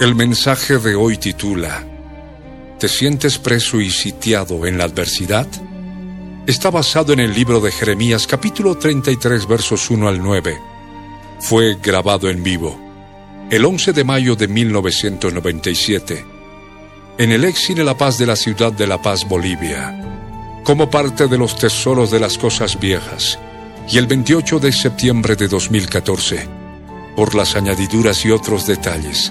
El mensaje de hoy titula ¿Te sientes preso y sitiado en la adversidad? Está basado en el libro de Jeremías capítulo 33 versos 1 al 9. Fue grabado en vivo el 11 de mayo de 1997 en el Exine La Paz de la ciudad de La Paz, Bolivia, como parte de los tesoros de las cosas viejas, y el 28 de septiembre de 2014, por las añadiduras y otros detalles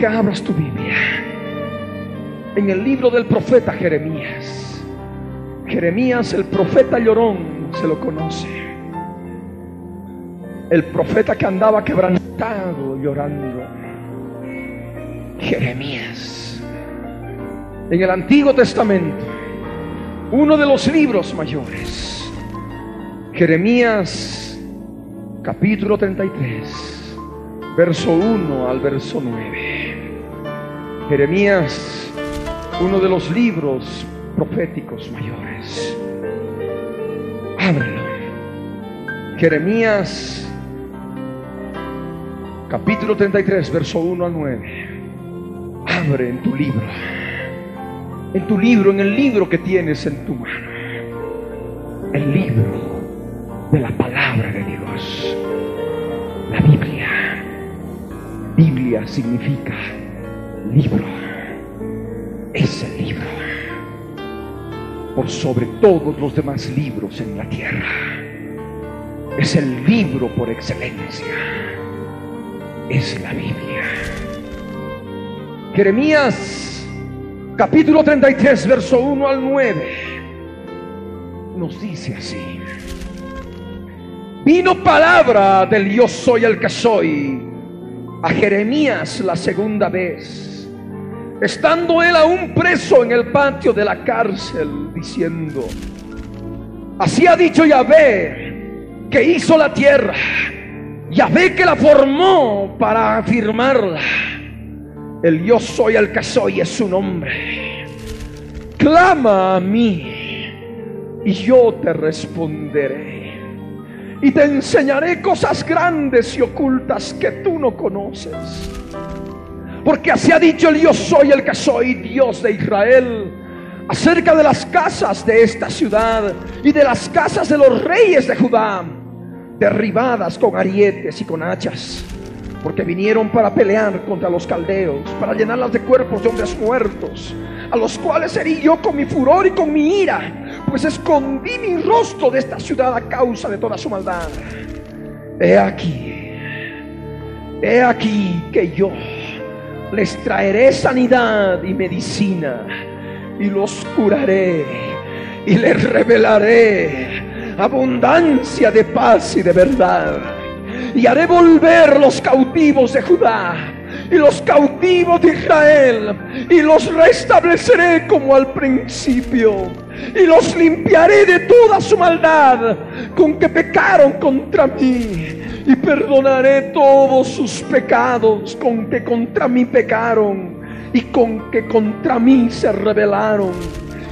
Que abras tu Biblia en el libro del profeta Jeremías. Jeremías, el profeta llorón, se lo conoce. El profeta que andaba quebrantado llorando. Jeremías. En el Antiguo Testamento, uno de los libros mayores. Jeremías, capítulo 33 verso 1 al verso 9. Jeremías, uno de los libros proféticos mayores. Ábrelo. Jeremías, capítulo 33, verso 1 al 9. Abre en tu libro. En tu libro, en el libro que tienes en tu mano. El libro de la palabra de Dios. La Biblia. Biblia significa libro. Es el libro. Por sobre todos los demás libros en la tierra. Es el libro por excelencia. Es la Biblia. Jeremías capítulo 33, verso 1 al 9. Nos dice así. Vino palabra del yo soy el que soy a Jeremías la segunda vez, estando él aún preso en el patio de la cárcel, diciendo, así ha dicho Yahvé, que hizo la tierra, Yahvé que la formó para afirmarla, el yo soy el que soy es su nombre, clama a mí y yo te responderé. Y te enseñaré cosas grandes y ocultas que tú no conoces. Porque así ha dicho el yo soy el que soy, Dios de Israel, acerca de las casas de esta ciudad y de las casas de los reyes de Judá, derribadas con arietes y con hachas, porque vinieron para pelear contra los caldeos, para llenarlas de cuerpos de hombres muertos, a los cuales herí yo con mi furor y con mi ira pues escondí mi rostro de esta ciudad a causa de toda su maldad. He aquí, he aquí que yo les traeré sanidad y medicina y los curaré y les revelaré abundancia de paz y de verdad. Y haré volver los cautivos de Judá y los cautivos de Israel y los restableceré como al principio y los limpiaré de toda su maldad con que pecaron contra mí y perdonaré todos sus pecados con que contra mí pecaron y con que contra mí se rebelaron.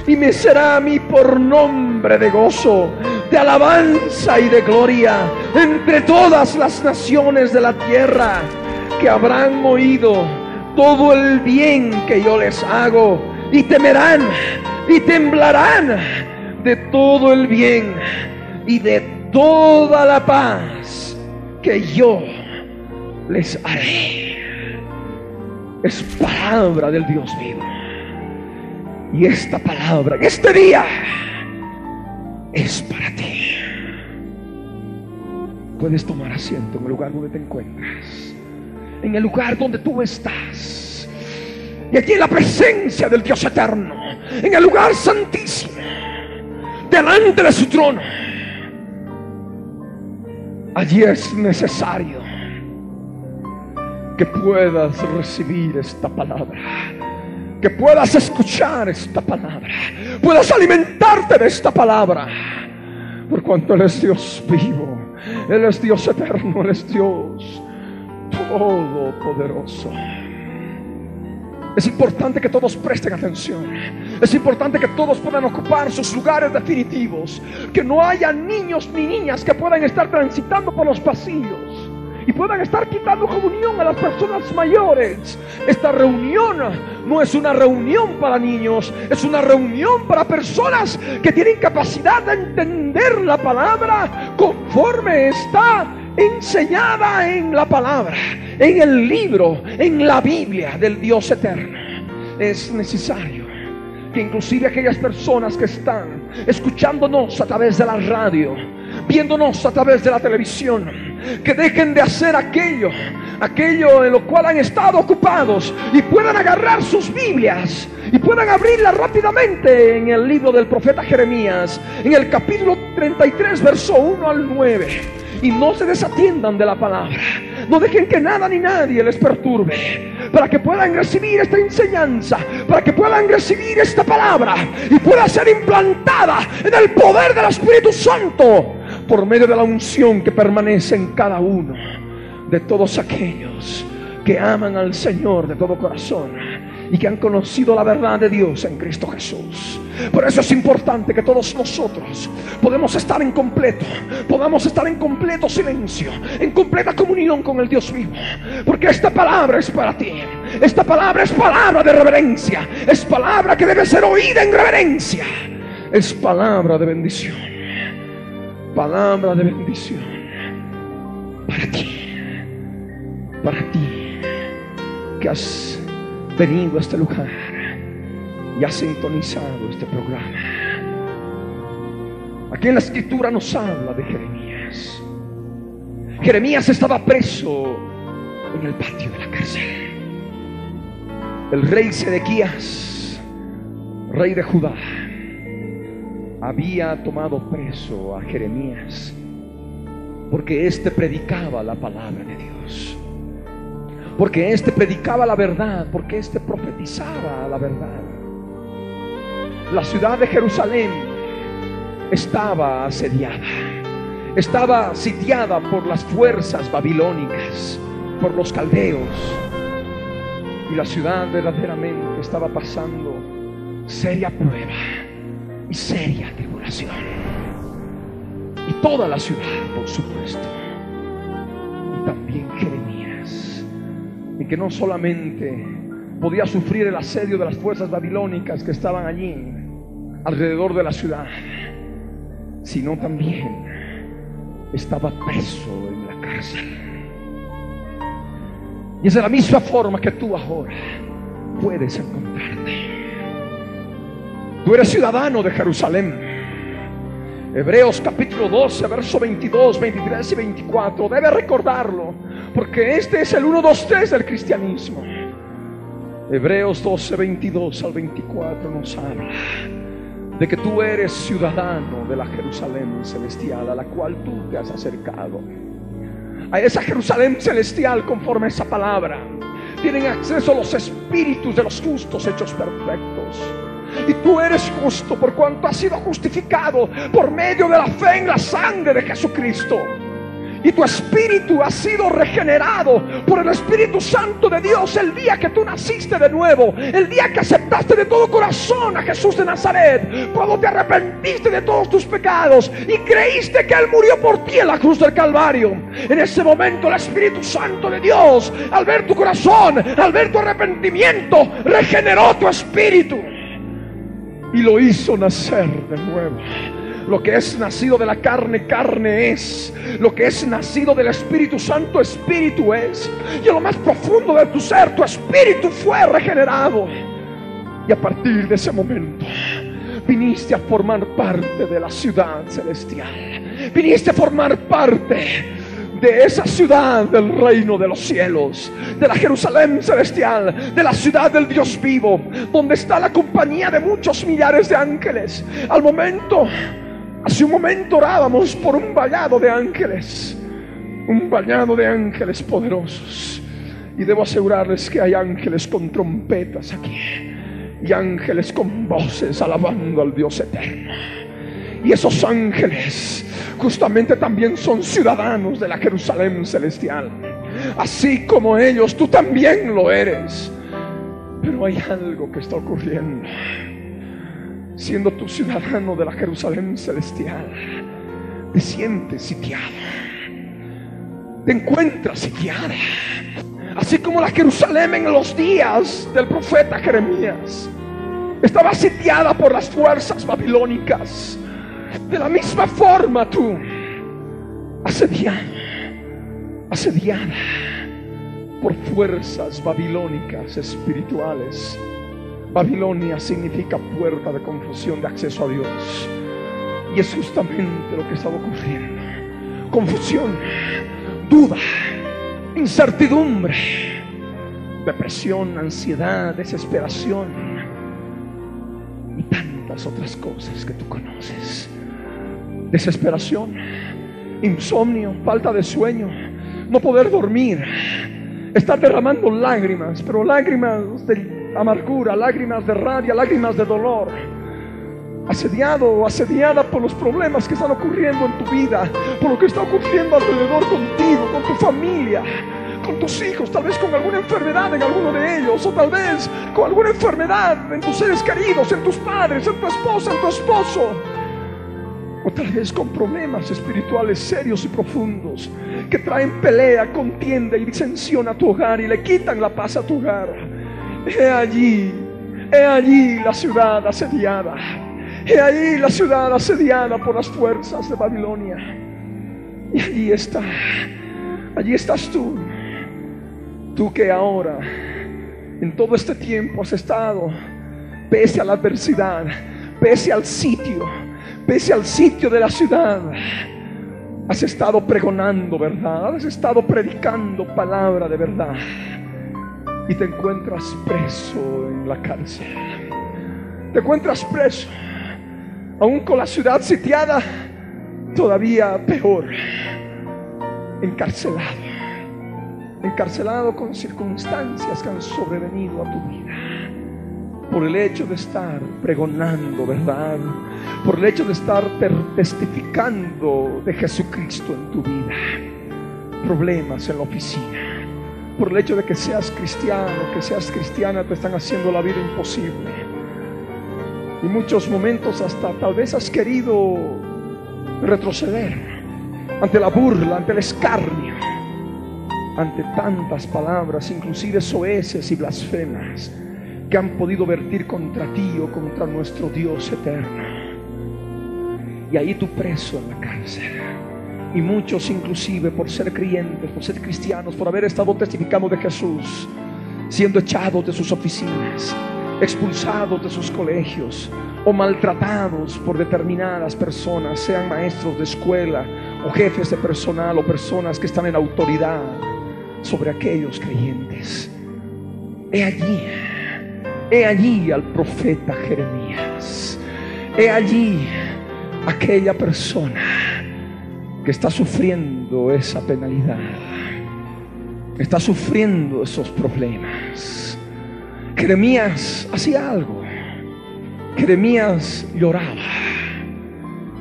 Y me será a mí por nombre de gozo, de alabanza y de gloria entre todas las naciones de la tierra que habrán oído todo el bien que yo les hago y temerán y temblarán de todo el bien y de toda la paz yo les haré. Es palabra del Dios vivo. Y esta palabra, en este día, es para ti. Puedes tomar asiento en el lugar donde te encuentras, en el lugar donde tú estás. Y aquí en la presencia del Dios eterno, en el lugar santísimo, delante de su trono. Allí es necesario que puedas recibir esta palabra que puedas escuchar esta palabra, puedas alimentarte de esta palabra, por cuanto Él es Dios vivo, Él es Dios eterno, Él es Dios todopoderoso. Es importante que todos presten atención. Es importante que todos puedan ocupar sus lugares definitivos. Que no haya niños ni niñas que puedan estar transitando por los pasillos y puedan estar quitando comunión a las personas mayores. Esta reunión no es una reunión para niños, es una reunión para personas que tienen capacidad de entender la palabra conforme está enseñada en la palabra, en el libro, en la Biblia del Dios eterno. Es necesario inclusive aquellas personas que están escuchándonos a través de la radio, viéndonos a través de la televisión, que dejen de hacer aquello, aquello en lo cual han estado ocupados y puedan agarrar sus Biblias y puedan abrirlas rápidamente en el libro del profeta Jeremías, en el capítulo 33, verso 1 al 9, y no se desatiendan de la palabra. No dejen que nada ni nadie les perturbe. Para que puedan recibir esta enseñanza. Para que puedan recibir esta palabra. Y pueda ser implantada en el poder del Espíritu Santo por medio de la unción que permanece en cada uno de todos aquellos que aman al Señor de todo corazón y que han conocido la verdad de Dios en Cristo Jesús. Por eso es importante que todos nosotros podemos estar en completo, podamos estar en completo silencio, en completa comunión con el Dios vivo. Porque esta palabra es para ti. Esta palabra es palabra de reverencia. Es palabra que debe ser oída en reverencia. Es palabra de bendición palabra de bendición para ti, para ti que has venido a este lugar y has sintonizado este programa. Aquí en la escritura nos habla de Jeremías. Jeremías estaba preso en el patio de la cárcel. El rey Sedequías, rey de Judá, había tomado preso a Jeremías porque éste predicaba la palabra de Dios. Porque éste predicaba la verdad, porque éste profetizaba la verdad. La ciudad de Jerusalén estaba asediada, estaba sitiada por las fuerzas babilónicas, por los caldeos. Y la ciudad verdaderamente estaba pasando seria prueba y seria tribulación. Y toda la ciudad, por supuesto. Y también Jeremías. Y que no solamente podía sufrir el asedio de las fuerzas babilónicas que estaban allí, alrededor de la ciudad, sino también estaba preso en la cárcel. Y es de la misma forma que tú ahora puedes encontrarte. Tú eres ciudadano de Jerusalén. Hebreos capítulo 12, verso 22, 23 y 24. Debe recordarlo, porque este es el 1, 2, 3 del cristianismo. Hebreos 12, 22 al 24 nos habla de que tú eres ciudadano de la Jerusalén celestial a la cual tú te has acercado. A esa Jerusalén celestial conforme a esa palabra tienen acceso los espíritus de los justos hechos perfectos y tú eres justo por cuanto has sido justificado por medio de la fe en la sangre de Jesucristo. Y tu espíritu ha sido regenerado por el Espíritu Santo de Dios el día que tú naciste de nuevo, el día que aceptaste de todo corazón a Jesús de Nazaret, cuando te arrepentiste de todos tus pecados y creíste que Él murió por ti en la cruz del Calvario. En ese momento el Espíritu Santo de Dios, al ver tu corazón, al ver tu arrepentimiento, regeneró tu espíritu y lo hizo nacer de nuevo. Lo que es nacido de la carne, carne es. Lo que es nacido del Espíritu Santo, Espíritu es. Y en lo más profundo de tu ser, tu espíritu fue regenerado. Y a partir de ese momento, viniste a formar parte de la ciudad celestial. Viniste a formar parte de esa ciudad del reino de los cielos, de la Jerusalén celestial, de la ciudad del Dios vivo, donde está la compañía de muchos millares de ángeles. Al momento, hace un momento orábamos por un vallado de ángeles, un vallado de ángeles poderosos. Y debo asegurarles que hay ángeles con trompetas aquí y ángeles con voces alabando al Dios eterno. Y esos ángeles justamente también son ciudadanos de la Jerusalén celestial. Así como ellos, tú también lo eres. Pero hay algo que está ocurriendo. Siendo tu ciudadano de la Jerusalén celestial, te sientes sitiado. Te encuentras sitiada. Así como la Jerusalén en los días del profeta Jeremías estaba sitiada por las fuerzas babilónicas. De la misma forma tú, asediada, asediada por fuerzas babilónicas espirituales. Babilonia significa puerta de confusión de acceso a Dios. Y es justamente lo que estaba ocurriendo. Confusión, duda, incertidumbre, depresión, ansiedad, desesperación y tantas otras cosas que tú conoces desesperación, insomnio, falta de sueño, no poder dormir, estar derramando lágrimas, pero lágrimas de amargura, lágrimas de rabia, lágrimas de dolor. Asediado o asediada por los problemas que están ocurriendo en tu vida, por lo que está ocurriendo alrededor contigo, con tu familia, con tus hijos, tal vez con alguna enfermedad en alguno de ellos, o tal vez con alguna enfermedad en tus seres queridos, en tus padres, en tu esposa, en tu esposo o tal vez con problemas espirituales serios y profundos que traen pelea, contienda y disensión a tu hogar y le quitan la paz a tu hogar. He allí, he allí la ciudad asediada. He allí la ciudad asediada por las fuerzas de Babilonia. Y allí está, allí estás tú. Tú que ahora, en todo este tiempo has estado, pese a la adversidad, pese al sitio, pese al sitio de la ciudad, has estado pregonando verdad, has estado predicando palabra de verdad y te encuentras preso en la cárcel. Te encuentras preso, aún con la ciudad sitiada, todavía peor, encarcelado, encarcelado con circunstancias que han sobrevenido a tu vida. Por el hecho de estar pregonando verdad, por el hecho de estar testificando de Jesucristo en tu vida, problemas en la oficina, por el hecho de que seas cristiano, que seas cristiana, te están haciendo la vida imposible. Y muchos momentos hasta tal vez has querido retroceder ante la burla, ante el escarnio, ante tantas palabras, inclusive soeces y blasfemas que han podido vertir contra ti o contra nuestro Dios eterno. Y ahí tú preso en la cárcel. Y muchos inclusive por ser creyentes, por ser cristianos, por haber estado testificando de Jesús, siendo echados de sus oficinas, expulsados de sus colegios o maltratados por determinadas personas, sean maestros de escuela o jefes de personal o personas que están en autoridad sobre aquellos creyentes. He allí He allí al profeta Jeremías. He allí aquella persona que está sufriendo esa penalidad. Está sufriendo esos problemas. Jeremías hacía algo. Jeremías lloraba.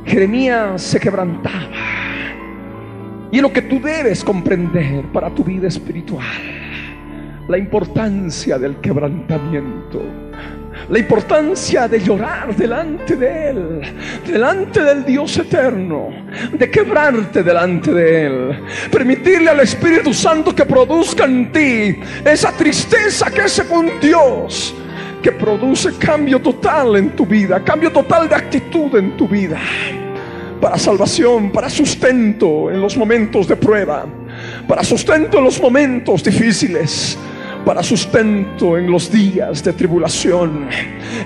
Jeremías se quebrantaba. Y lo que tú debes comprender para tu vida espiritual la importancia del quebrantamiento, la importancia de llorar delante de Él, delante del Dios eterno, de quebrarte delante de Él, permitirle al Espíritu Santo que produzca en ti esa tristeza que es con Dios que produce cambio total en tu vida, cambio total de actitud en tu vida, para salvación, para sustento en los momentos de prueba, para sustento en los momentos difíciles para sustento en los días de tribulación,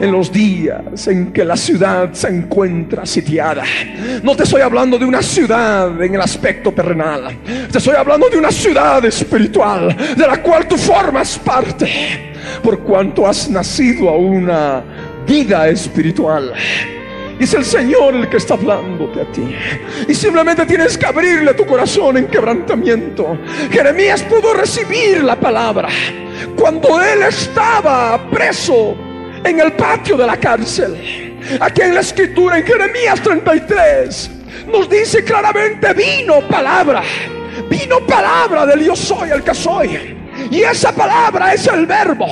en los días en que la ciudad se encuentra sitiada. No te estoy hablando de una ciudad en el aspecto terrenal, te estoy hablando de una ciudad espiritual de la cual tú formas parte, por cuanto has nacido a una vida espiritual. Es el Señor el que está hablándote a ti. Y simplemente tienes que abrirle tu corazón en quebrantamiento. Jeremías pudo recibir la palabra cuando él estaba preso en el patio de la cárcel. Aquí en la escritura, en Jeremías 33, nos dice claramente, vino palabra, vino palabra del yo soy el que soy. Y esa palabra es el verbo.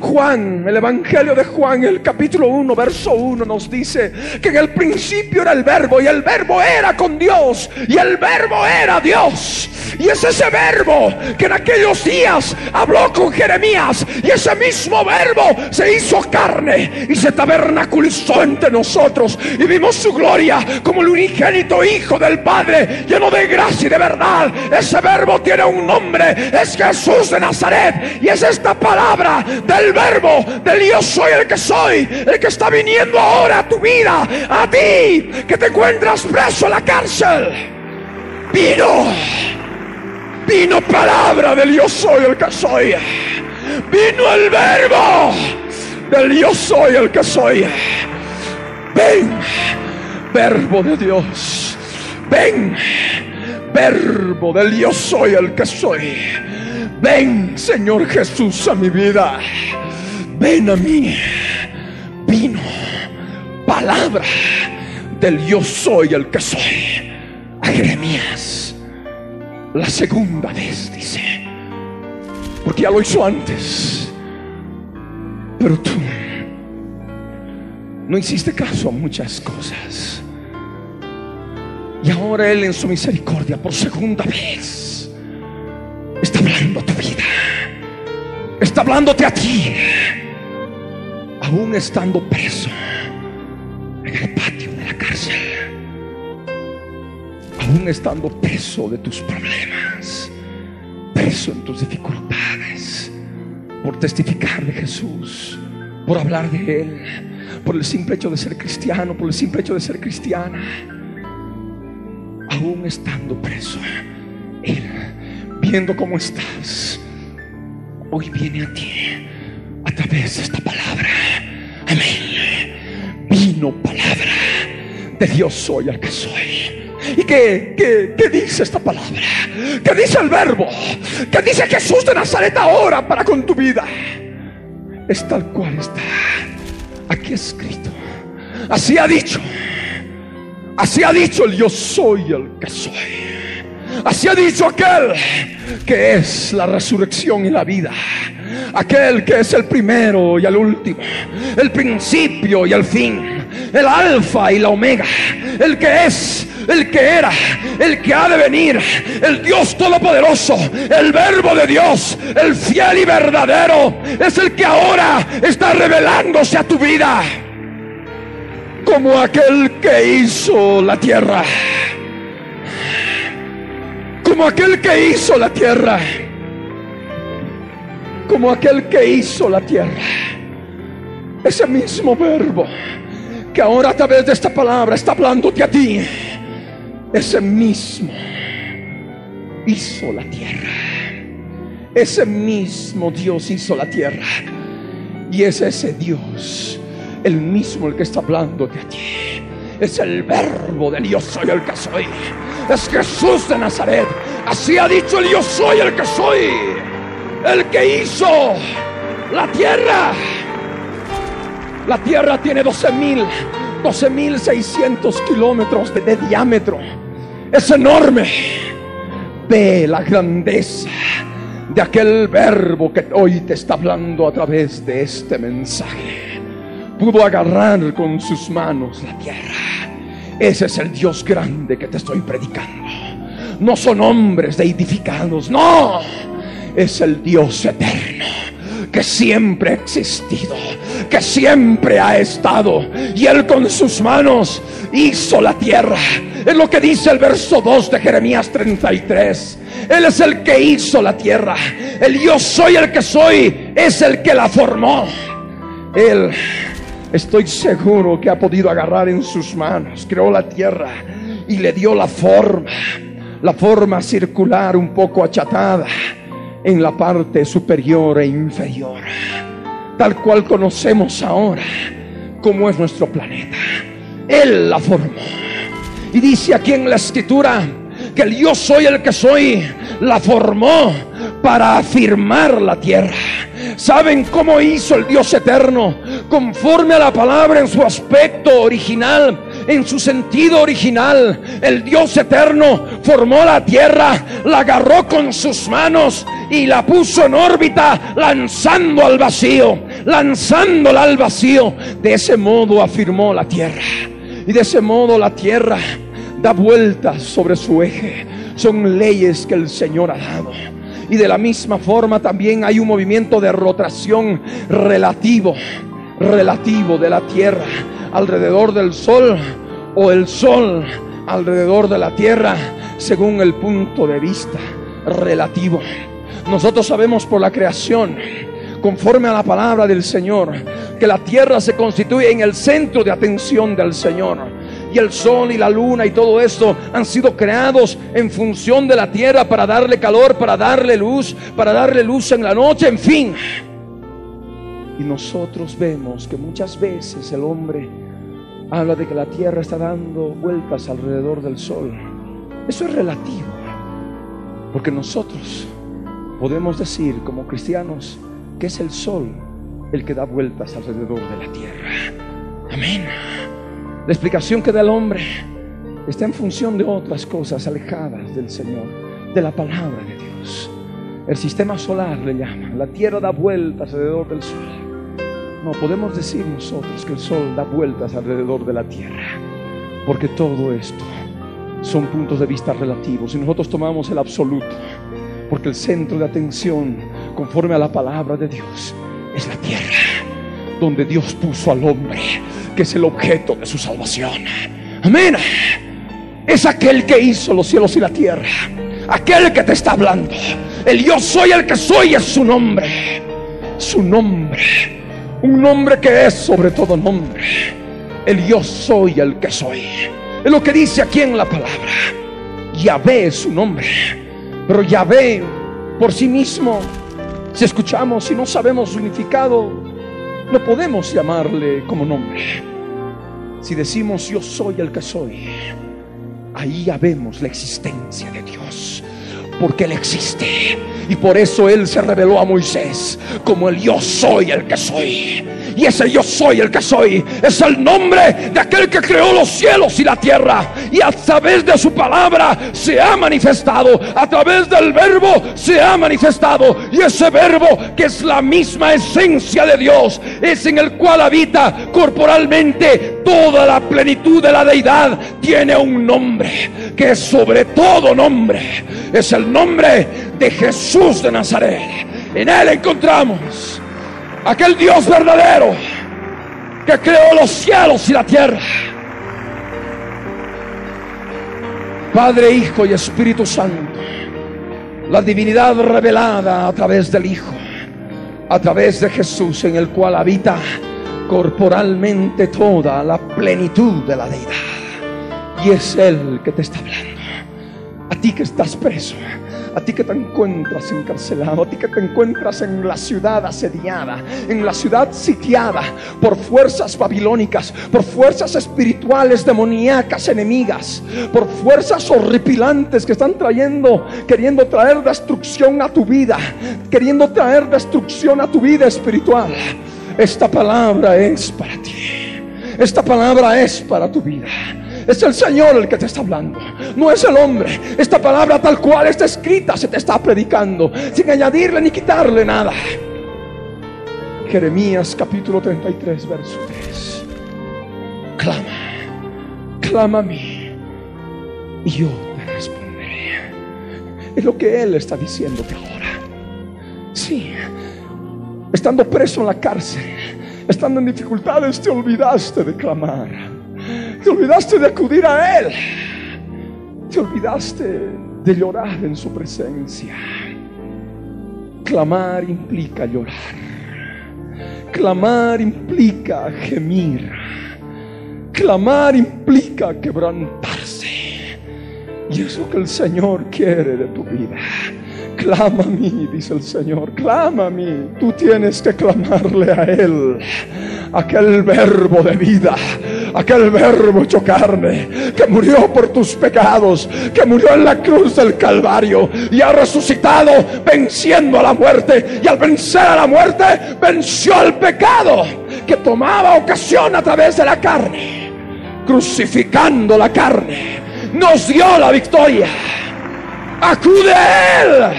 Juan, el Evangelio de Juan, el capítulo 1, verso 1 nos dice que en el principio era el verbo y el verbo era con Dios y el verbo era Dios. Y es ese verbo que en aquellos días habló con Jeremías y ese mismo verbo se hizo carne y se tabernaculizó entre nosotros y vimos su gloria como el unigénito Hijo del Padre lleno de gracia y de verdad. Ese verbo tiene un nombre, es Jesús de Nazaret. Y es esta palabra del verbo del yo soy el que soy, el que está viniendo ahora a tu vida, a ti que te encuentras preso en la cárcel. Vino, vino palabra del yo soy el que soy. Vino el verbo del yo soy el que soy. Ven, verbo de Dios. Ven, verbo del yo soy el que soy. Ven, Señor Jesús, a mi vida. Ven a mí. Vino palabra del yo soy el que soy. A Jeremías. La segunda vez, dice. Porque ya lo hizo antes. Pero tú no hiciste caso a muchas cosas. Y ahora Él en su misericordia, por segunda vez, está hablando a tu vida. Está hablándote a ti. Aún estando preso en el patio de la cárcel. Aún estando preso de tus problemas. Preso en tus dificultades. Por testificar de Jesús. Por hablar de Él. Por el simple hecho de ser cristiano. Por el simple hecho de ser cristiana. Aún estando preso. Él viendo cómo estás, hoy viene a ti a través de esta palabra. Amén. Vino palabra de Dios soy el que soy. ¿Y qué, qué, qué dice esta palabra? ¿Qué dice el verbo? ¿Qué dice Jesús de Nazaret ahora para con tu vida? Es tal cual está aquí escrito. Así ha dicho. Así ha dicho el yo soy el que soy. Así ha dicho aquel que es la resurrección y la vida. Aquel que es el primero y el último. El principio y el fin. El alfa y la omega. El que es, el que era, el que ha de venir. El Dios todopoderoso. El verbo de Dios. El fiel y verdadero. Es el que ahora está revelándose a tu vida. Como aquel que hizo la tierra como aquel que hizo la tierra. Como aquel que hizo la tierra. Ese mismo verbo que ahora a través de esta palabra está hablándote a ti. Ese mismo hizo la tierra. Ese mismo Dios hizo la tierra. Y es ese Dios, el mismo el que está hablándote a ti. Es el verbo del Dios soy el que soy es Jesús de Nazaret. Así ha dicho el yo soy el que soy. El que hizo la tierra. La tierra tiene 12 mil, 12 mil 600 kilómetros de, de diámetro. Es enorme. Ve la grandeza de aquel verbo que hoy te está hablando a través de este mensaje. Pudo agarrar con sus manos la tierra ese es el Dios grande que te estoy predicando. No son hombres deidificados, no. Es el Dios eterno que siempre ha existido, que siempre ha estado. Y Él con sus manos hizo la tierra. Es lo que dice el verso 2 de Jeremías 33. Él es el que hizo la tierra. El yo soy el que soy es el que la formó. Él, estoy seguro que ha podido agarrar en sus manos, creó la tierra y le dio la forma, la forma circular un poco achatada en la parte superior e inferior, tal cual conocemos ahora como es nuestro planeta. Él la formó. Y dice aquí en la escritura que el yo soy el que soy, la formó para afirmar la tierra. ¿Saben cómo hizo el Dios eterno? Conforme a la palabra en su aspecto original, en su sentido original. El Dios eterno formó la tierra, la agarró con sus manos y la puso en órbita, lanzando al vacío, lanzándola al vacío. De ese modo afirmó la tierra. Y de ese modo la tierra da vueltas sobre su eje. Son leyes que el Señor ha dado. Y de la misma forma también hay un movimiento de rotación relativo, relativo de la Tierra alrededor del Sol o el Sol alrededor de la Tierra según el punto de vista relativo. Nosotros sabemos por la creación, conforme a la palabra del Señor, que la Tierra se constituye en el centro de atención del Señor y el sol y la luna y todo esto han sido creados en función de la tierra para darle calor, para darle luz, para darle luz en la noche, en fin. Y nosotros vemos que muchas veces el hombre habla de que la tierra está dando vueltas alrededor del sol. Eso es relativo, porque nosotros podemos decir como cristianos que es el sol el que da vueltas alrededor de la tierra. Amén. La explicación que da el hombre está en función de otras cosas alejadas del Señor, de la palabra de Dios. El sistema solar le llama. La Tierra da vueltas alrededor del Sol. No podemos decir nosotros que el Sol da vueltas alrededor de la Tierra, porque todo esto son puntos de vista relativos y nosotros tomamos el absoluto, porque el centro de atención, conforme a la palabra de Dios, es la Tierra, donde Dios puso al hombre que es el objeto de su salvación. Amén. Es aquel que hizo los cielos y la tierra. Aquel que te está hablando. El yo soy el que soy es su nombre. Su nombre. Un nombre que es sobre todo nombre. El yo soy el que soy. Es lo que dice aquí en la palabra. Yahvé es su nombre. Pero Yahvé por sí mismo, si escuchamos y no sabemos su significado, no podemos llamarle como nombre. Si decimos yo soy el que soy, ahí ya vemos la existencia de Dios. Porque Él existe. Y por eso Él se reveló a Moisés como el yo soy el que soy. Y ese yo soy el que soy es el nombre de aquel que creó los cielos y la tierra. Y a través de su palabra se ha manifestado. A través del verbo se ha manifestado. Y ese verbo que es la misma esencia de Dios es en el cual habita corporalmente toda la plenitud de la deidad. Tiene un nombre que es sobre todo nombre. Es el nombre de Jesús de Nazaret. En Él encontramos aquel Dios verdadero que creó los cielos y la tierra. Padre, Hijo y Espíritu Santo. La divinidad revelada a través del Hijo, a través de Jesús en el cual habita corporalmente toda la plenitud de la deidad. Y es Él que te está hablando. A ti que estás preso a ti que te encuentras encarcelado, a ti que te encuentras en la ciudad asediada, en la ciudad sitiada por fuerzas babilónicas, por fuerzas espirituales demoníacas enemigas, por fuerzas horripilantes que están trayendo, queriendo traer destrucción a tu vida, queriendo traer destrucción a tu vida espiritual. Esta palabra es para ti. Esta palabra es para tu vida. Es el Señor el que te está hablando. No es el hombre. Esta palabra tal cual está escrita se te está predicando. Sin añadirle ni quitarle nada. Jeremías capítulo 33, verso 3. Clama. Clama a mí. Y yo te responderé. Es lo que Él está diciéndote ahora. Sí. Estando preso en la cárcel, estando en dificultades, te olvidaste de clamar. Te olvidaste de acudir a Él. Te olvidaste de llorar en su presencia. Clamar implica llorar. Clamar implica gemir. Clamar implica quebrantarse. Y eso que el Señor quiere de tu vida. Clama a mí, dice el Señor, clama a mí. Tú tienes que clamarle a Él. Aquel verbo de vida, aquel verbo hecho carne, que murió por tus pecados, que murió en la cruz del Calvario y ha resucitado venciendo a la muerte. Y al vencer a la muerte, venció al pecado que tomaba ocasión a través de la carne, crucificando la carne. Nos dio la victoria. Acude a Él.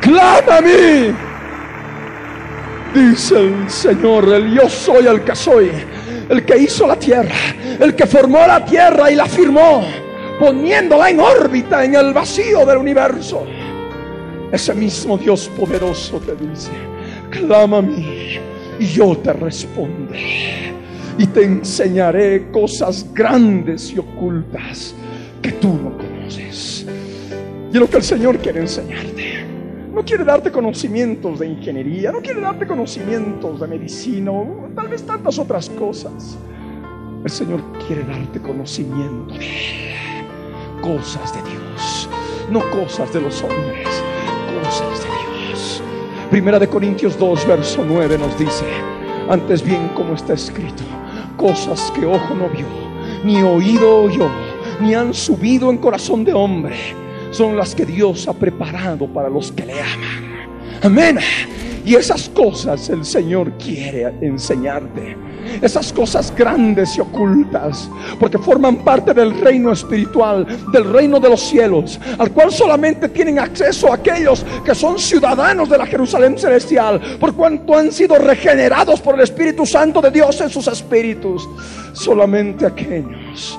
Clama a mí. Dice el Señor, el yo soy el que soy, el que hizo la tierra, el que formó la tierra y la firmó, poniéndola en órbita en el vacío del universo. Ese mismo Dios poderoso te dice, clama a mí y yo te responderé y te enseñaré cosas grandes y ocultas que tú no conoces. Y lo que el Señor quiere enseñarte. No quiere darte conocimientos de ingeniería, no quiere darte conocimientos de medicina, tal vez tantas otras cosas. El Señor quiere darte conocimiento de cosas de Dios, no cosas de los hombres, cosas de Dios. Primera de Corintios 2, verso 9 nos dice, antes bien como está escrito, cosas que ojo no vio, ni oído oyó, ni han subido en corazón de hombre son las que Dios ha preparado para los que le aman. Amén. Y esas cosas el Señor quiere enseñarte. Esas cosas grandes y ocultas, porque forman parte del reino espiritual, del reino de los cielos, al cual solamente tienen acceso aquellos que son ciudadanos de la Jerusalén celestial, por cuanto han sido regenerados por el Espíritu Santo de Dios en sus espíritus. Solamente aquellos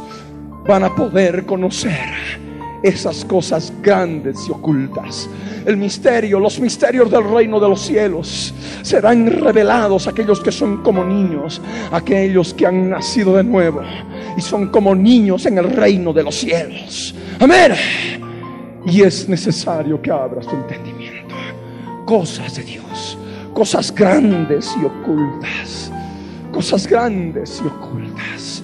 van a poder conocer esas cosas grandes y ocultas. El misterio, los misterios del reino de los cielos serán revelados a aquellos que son como niños, aquellos que han nacido de nuevo y son como niños en el reino de los cielos. Amén. Y es necesario que abras tu entendimiento. Cosas de Dios, cosas grandes y ocultas, cosas grandes y ocultas.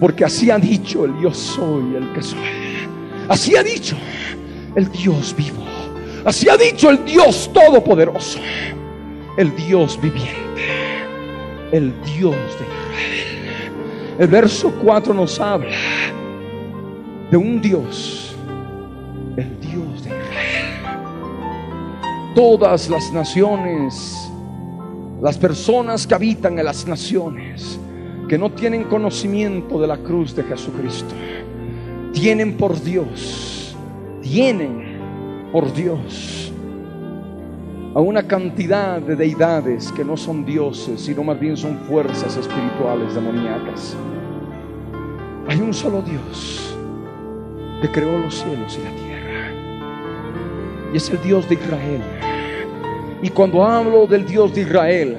Porque así ha dicho el yo soy el que soy. Así ha dicho el Dios vivo. Así ha dicho el Dios todopoderoso. El Dios viviente. El Dios de Israel. El verso 4 nos habla de un Dios. El Dios de Israel. Todas las naciones, las personas que habitan en las naciones, que no tienen conocimiento de la cruz de Jesucristo tienen por Dios, tienen por Dios a una cantidad de deidades que no son dioses, sino más bien son fuerzas espirituales demoníacas. Hay un solo Dios que creó los cielos y la tierra. Y es el Dios de Israel. Y cuando hablo del Dios de Israel,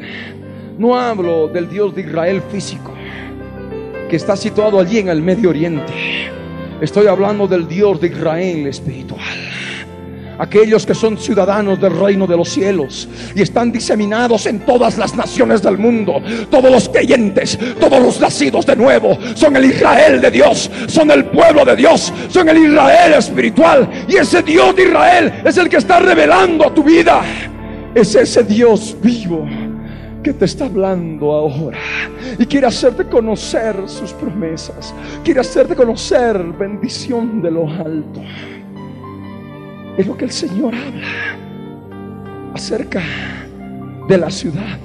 no hablo del Dios de Israel físico, que está situado allí en el Medio Oriente Estoy hablando del Dios de Israel espiritual. Aquellos que son ciudadanos del reino de los cielos y están diseminados en todas las naciones del mundo. Todos los creyentes, todos los nacidos de nuevo, son el Israel de Dios, son el pueblo de Dios, son el Israel espiritual. Y ese Dios de Israel es el que está revelando a tu vida. Es ese Dios vivo que te está hablando ahora y quiere hacerte conocer sus promesas, quiere hacerte conocer bendición de lo alto. Es lo que el Señor habla acerca de la ciudad.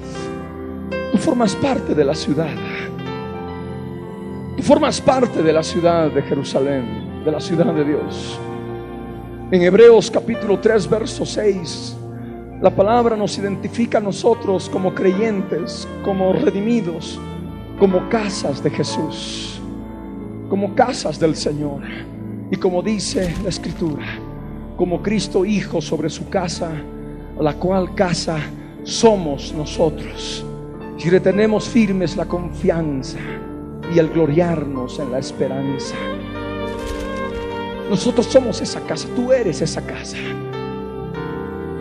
Tú formas parte de la ciudad. Tú formas parte de la ciudad de Jerusalén, de la ciudad de Dios. En Hebreos capítulo 3, verso 6 la palabra nos identifica a nosotros como creyentes, como redimidos, como casas de Jesús, como casas del Señor. Y como dice la Escritura, como Cristo Hijo sobre su casa, la cual casa somos nosotros, si retenemos firmes la confianza y el gloriarnos en la esperanza. Nosotros somos esa casa, tú eres esa casa.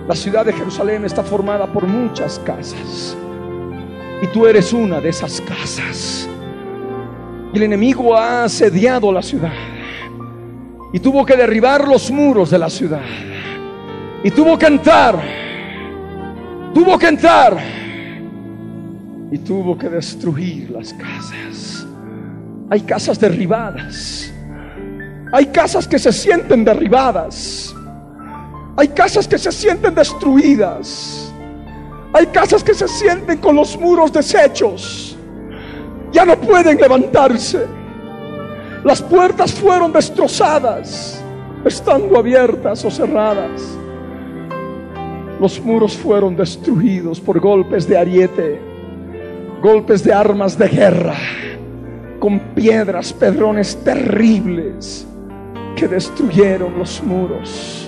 La ciudad de Jerusalén está formada por muchas casas y tú eres una de esas casas. Y el enemigo ha asediado la ciudad y tuvo que derribar los muros de la ciudad y tuvo que entrar, tuvo que entrar y tuvo que destruir las casas. Hay casas derribadas. Hay casas que se sienten derribadas. Hay casas que se sienten destruidas. Hay casas que se sienten con los muros deshechos. Ya no pueden levantarse. Las puertas fueron destrozadas, estando abiertas o cerradas. Los muros fueron destruidos por golpes de ariete, golpes de armas de guerra, con piedras, pedrones terribles que destruyeron los muros.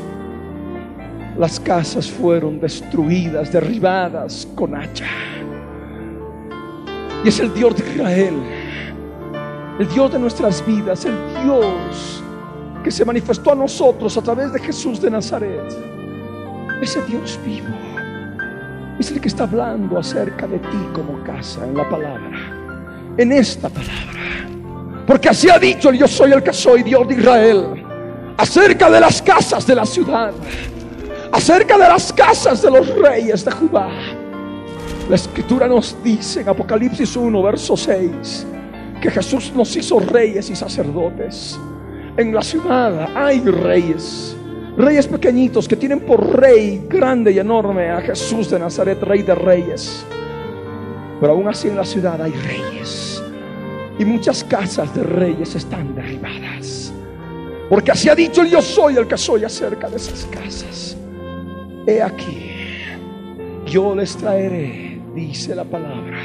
Las casas fueron destruidas, derribadas con hacha. Y es el Dios de Israel, el Dios de nuestras vidas, el Dios que se manifestó a nosotros a través de Jesús de Nazaret. Ese Dios vivo es el que está hablando acerca de ti como casa en la palabra, en esta palabra. Porque así ha dicho el yo soy el que soy Dios de Israel, acerca de las casas de la ciudad, acerca de las casas de los reyes de Judá. La escritura nos dice en Apocalipsis 1, verso 6, que Jesús nos hizo reyes y sacerdotes. En la ciudad hay reyes, reyes pequeñitos que tienen por rey grande y enorme a Jesús de Nazaret, rey de reyes. Pero aún así en la ciudad hay reyes. Y muchas casas de reyes están derribadas. Porque así ha dicho el yo soy el que soy acerca de esas casas. He aquí, yo les traeré, dice la palabra,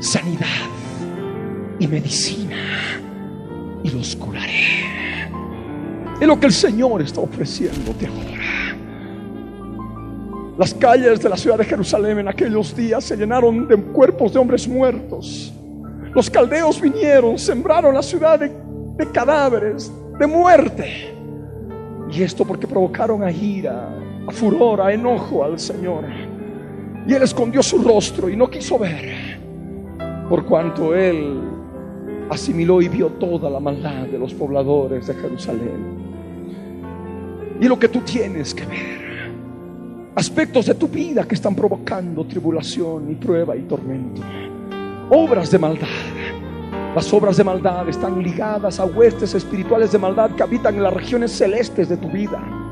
sanidad y medicina y los curaré. Es lo que el Señor está ofreciéndote ahora. Las calles de la ciudad de Jerusalén en aquellos días se llenaron de cuerpos de hombres muertos. Los caldeos vinieron, sembraron la ciudad de, cadáveres, de muerte. Y esto porque provocaron a ira, a furor, a enojo al Señor. Y él escondió su rostro y no quiso ver, por cuanto él asimiló y vio toda la maldad de los pobladores de Jerusalén. Y lo que tú tienes que ver, aspectos de tu vida que están provocando tribulación y prueba y tormento, obras de maldad. Las obras de maldad están ligadas a huestes espirituales de maldad que habitan en las regiones celestes de tu vida.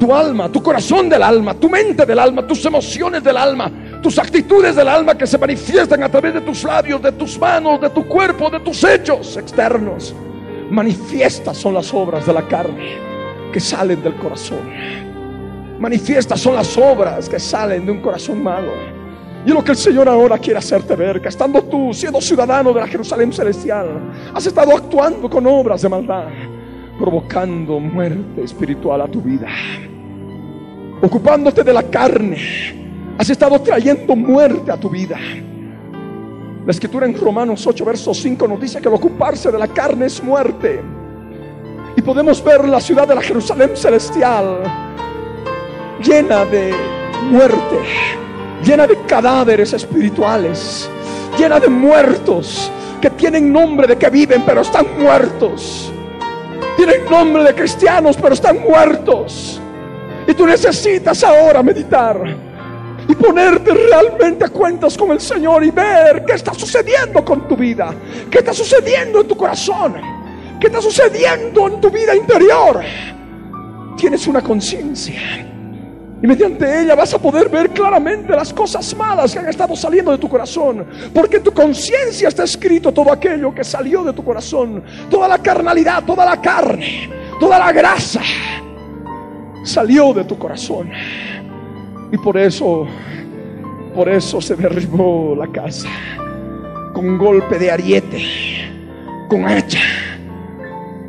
Tu alma, tu corazón del alma, tu mente del alma, tus emociones del alma, tus actitudes del alma que se manifiestan a través de tus labios, de tus manos, de tu cuerpo, de tus hechos externos. Manifiestas son las obras de la carne que salen del corazón. Manifiestas son las obras que salen de un corazón malo. Y lo que el Señor ahora quiere hacerte ver, que estando tú siendo ciudadano de la Jerusalén celestial, has estado actuando con obras de maldad, provocando muerte espiritual a tu vida, ocupándote de la carne, has estado trayendo muerte a tu vida. La escritura en Romanos 8, verso 5 nos dice que el ocuparse de la carne es muerte. Y podemos ver la ciudad de la Jerusalén celestial llena de muerte, llena de cadáveres espirituales, llena de muertos que tienen nombre de que viven pero están muertos. Tienen nombre de cristianos pero están muertos. Y tú necesitas ahora meditar y ponerte realmente a cuentas con el Señor y ver qué está sucediendo con tu vida, qué está sucediendo en tu corazón, qué está sucediendo en tu vida interior. Tienes una conciencia y mediante ella vas a poder ver claramente las cosas malas que han estado saliendo de tu corazón. Porque en tu conciencia está escrito todo aquello que salió de tu corazón. Toda la carnalidad, toda la carne, toda la grasa salió de tu corazón. Y por eso, por eso se derribó la casa. Con golpe de ariete, con hacha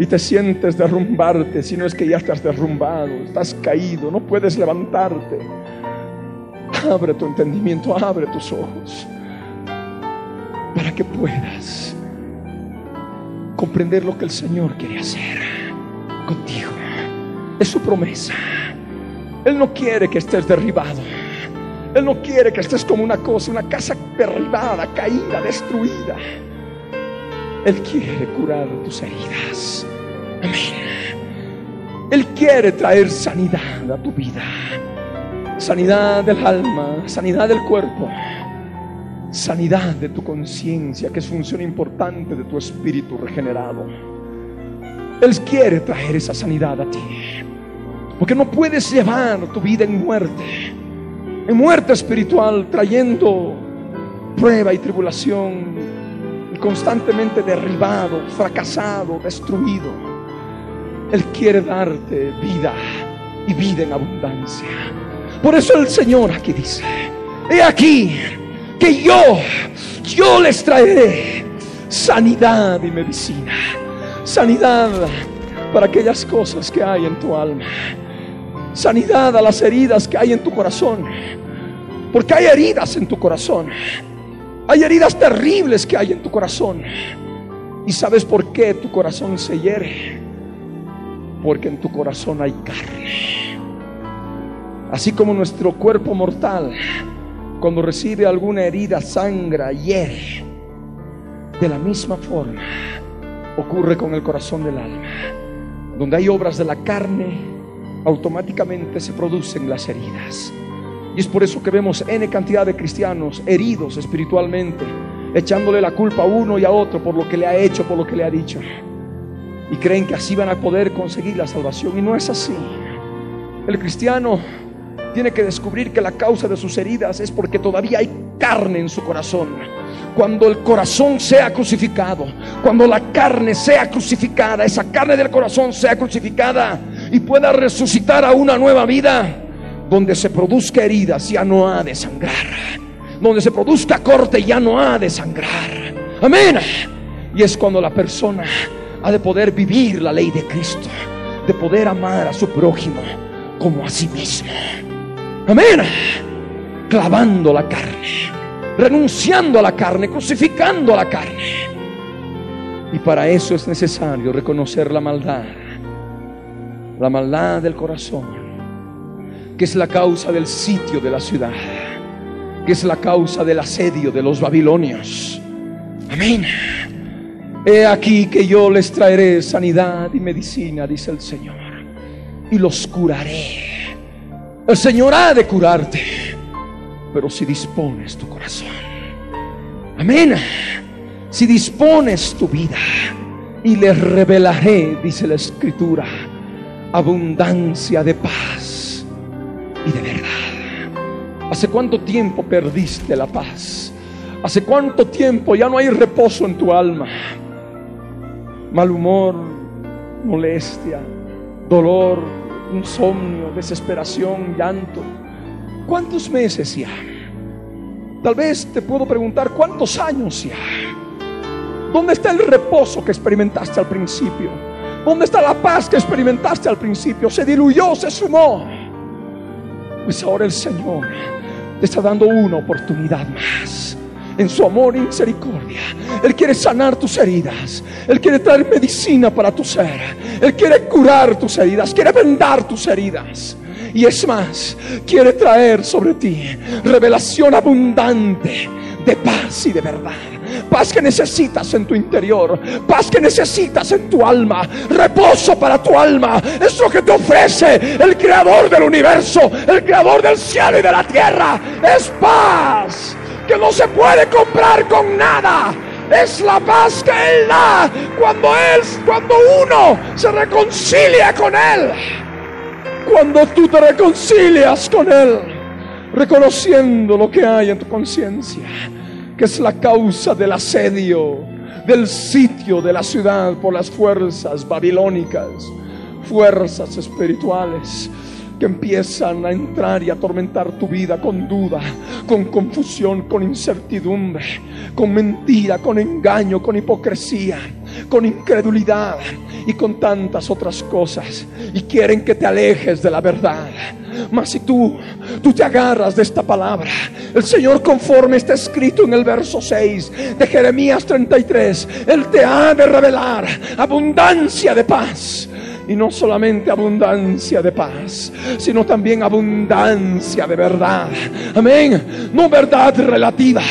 y te sientes derrumbarte, si no es que ya estás derrumbado, estás caído, no puedes levantarte. abre tu entendimiento, abre tus ojos, para que puedas comprender lo que el Señor quiere hacer contigo. Es su promesa. Él no quiere que estés derribado. Él no quiere que estés como una cosa, una casa derribada, caída, destruida. Él quiere curar tus heridas. Amén. Él quiere traer sanidad a tu vida. Sanidad del alma, sanidad del cuerpo, sanidad de tu conciencia, que es función importante de tu espíritu regenerado. Él quiere traer esa sanidad a ti. Porque no puedes llevar tu vida en muerte, en muerte espiritual, trayendo prueba y tribulación, constantemente derribado, fracasado, destruido. Él quiere darte vida y vida en abundancia. Por eso el Señor aquí dice, he aquí que yo, yo les traeré sanidad y medicina. Sanidad para aquellas cosas que hay en tu alma. Sanidad a las heridas que hay en tu corazón. Porque hay heridas en tu corazón. Hay heridas terribles que hay en tu corazón. ¿Y sabes por qué tu corazón se hiere? Porque en tu corazón hay carne. Así como nuestro cuerpo mortal, cuando recibe alguna herida, sangra, hiere. De la misma forma ocurre con el corazón del alma. Donde hay obras de la carne, automáticamente se producen las heridas. Y es por eso que vemos N cantidad de cristianos heridos espiritualmente, echándole la culpa a uno y a otro por lo que le ha hecho, por lo que le ha dicho. Y creen que así van a poder conseguir la salvación. Y no es así. El cristiano tiene que descubrir que la causa de sus heridas es porque todavía hay carne en su corazón. Cuando el corazón sea crucificado, cuando la carne sea crucificada, esa carne del corazón sea crucificada y pueda resucitar a una nueva vida, donde se produzca heridas ya no ha de sangrar, donde se produzca corte ya no ha de sangrar. Amén. Y es cuando la persona ha de poder vivir la ley de Cristo, de poder amar a su prójimo como a sí mismo. Amén. Clavando la carne, renunciando a la carne, crucificando a la carne. Y para eso es necesario reconocer la maldad, la maldad del corazón, que es la causa del sitio de la ciudad, que es la causa del asedio de los babilonios. Amén. He aquí que yo les traeré sanidad y medicina, dice el Señor, y los curaré el Señor ha de curarte, pero si dispones tu corazón. Amén. Si dispones tu vida y le revelaré, dice la escritura, abundancia de paz y de verdad. ¿Hace cuánto tiempo perdiste la paz? ¿Hace cuánto tiempo ya no hay reposo en tu alma? Mal humor, molestia, dolor, insomnio, desesperación, llanto. ¿Cuántos meses ya? Tal vez te puedo preguntar cuántos años ya. ¿Dónde está el reposo que experimentaste al principio? ¿Dónde está la paz que experimentaste al principio? Se diluyó, se sumó. Pues ahora el Señor te está dando una oportunidad más en su amor y misericordia. Él quiere sanar tus heridas. Él quiere traer medicina para tu ser. Él quiere curar tus heridas. Quiere vendar tus heridas. Y es más, quiere traer sobre ti revelación abundante de paz y de verdad. Paz que necesitas en tu interior. Paz que necesitas en tu alma. Reposo para tu alma. Es lo que te ofrece el creador del universo. El creador del cielo y de la tierra. Es paz que no se puede comprar con nada. Es la paz que Él da cuando Él, cuando uno se reconcilia con Él. Cuando tú te reconcilias con Él, reconociendo lo que hay en tu conciencia, que es la causa del asedio, del sitio de la ciudad por las fuerzas babilónicas, fuerzas espirituales que empiezan a entrar y atormentar tu vida con duda, con confusión, con incertidumbre, con mentira, con engaño, con hipocresía, con incredulidad y con tantas otras cosas. Y quieren que te alejes de la verdad. Mas si tú, tú te agarras de esta palabra, el Señor conforme está escrito en el verso 6 de Jeremías 33, Él te ha de revelar abundancia de paz y no solamente abundancia de paz, sino también abundancia de verdad. Amén. No verdad relativa,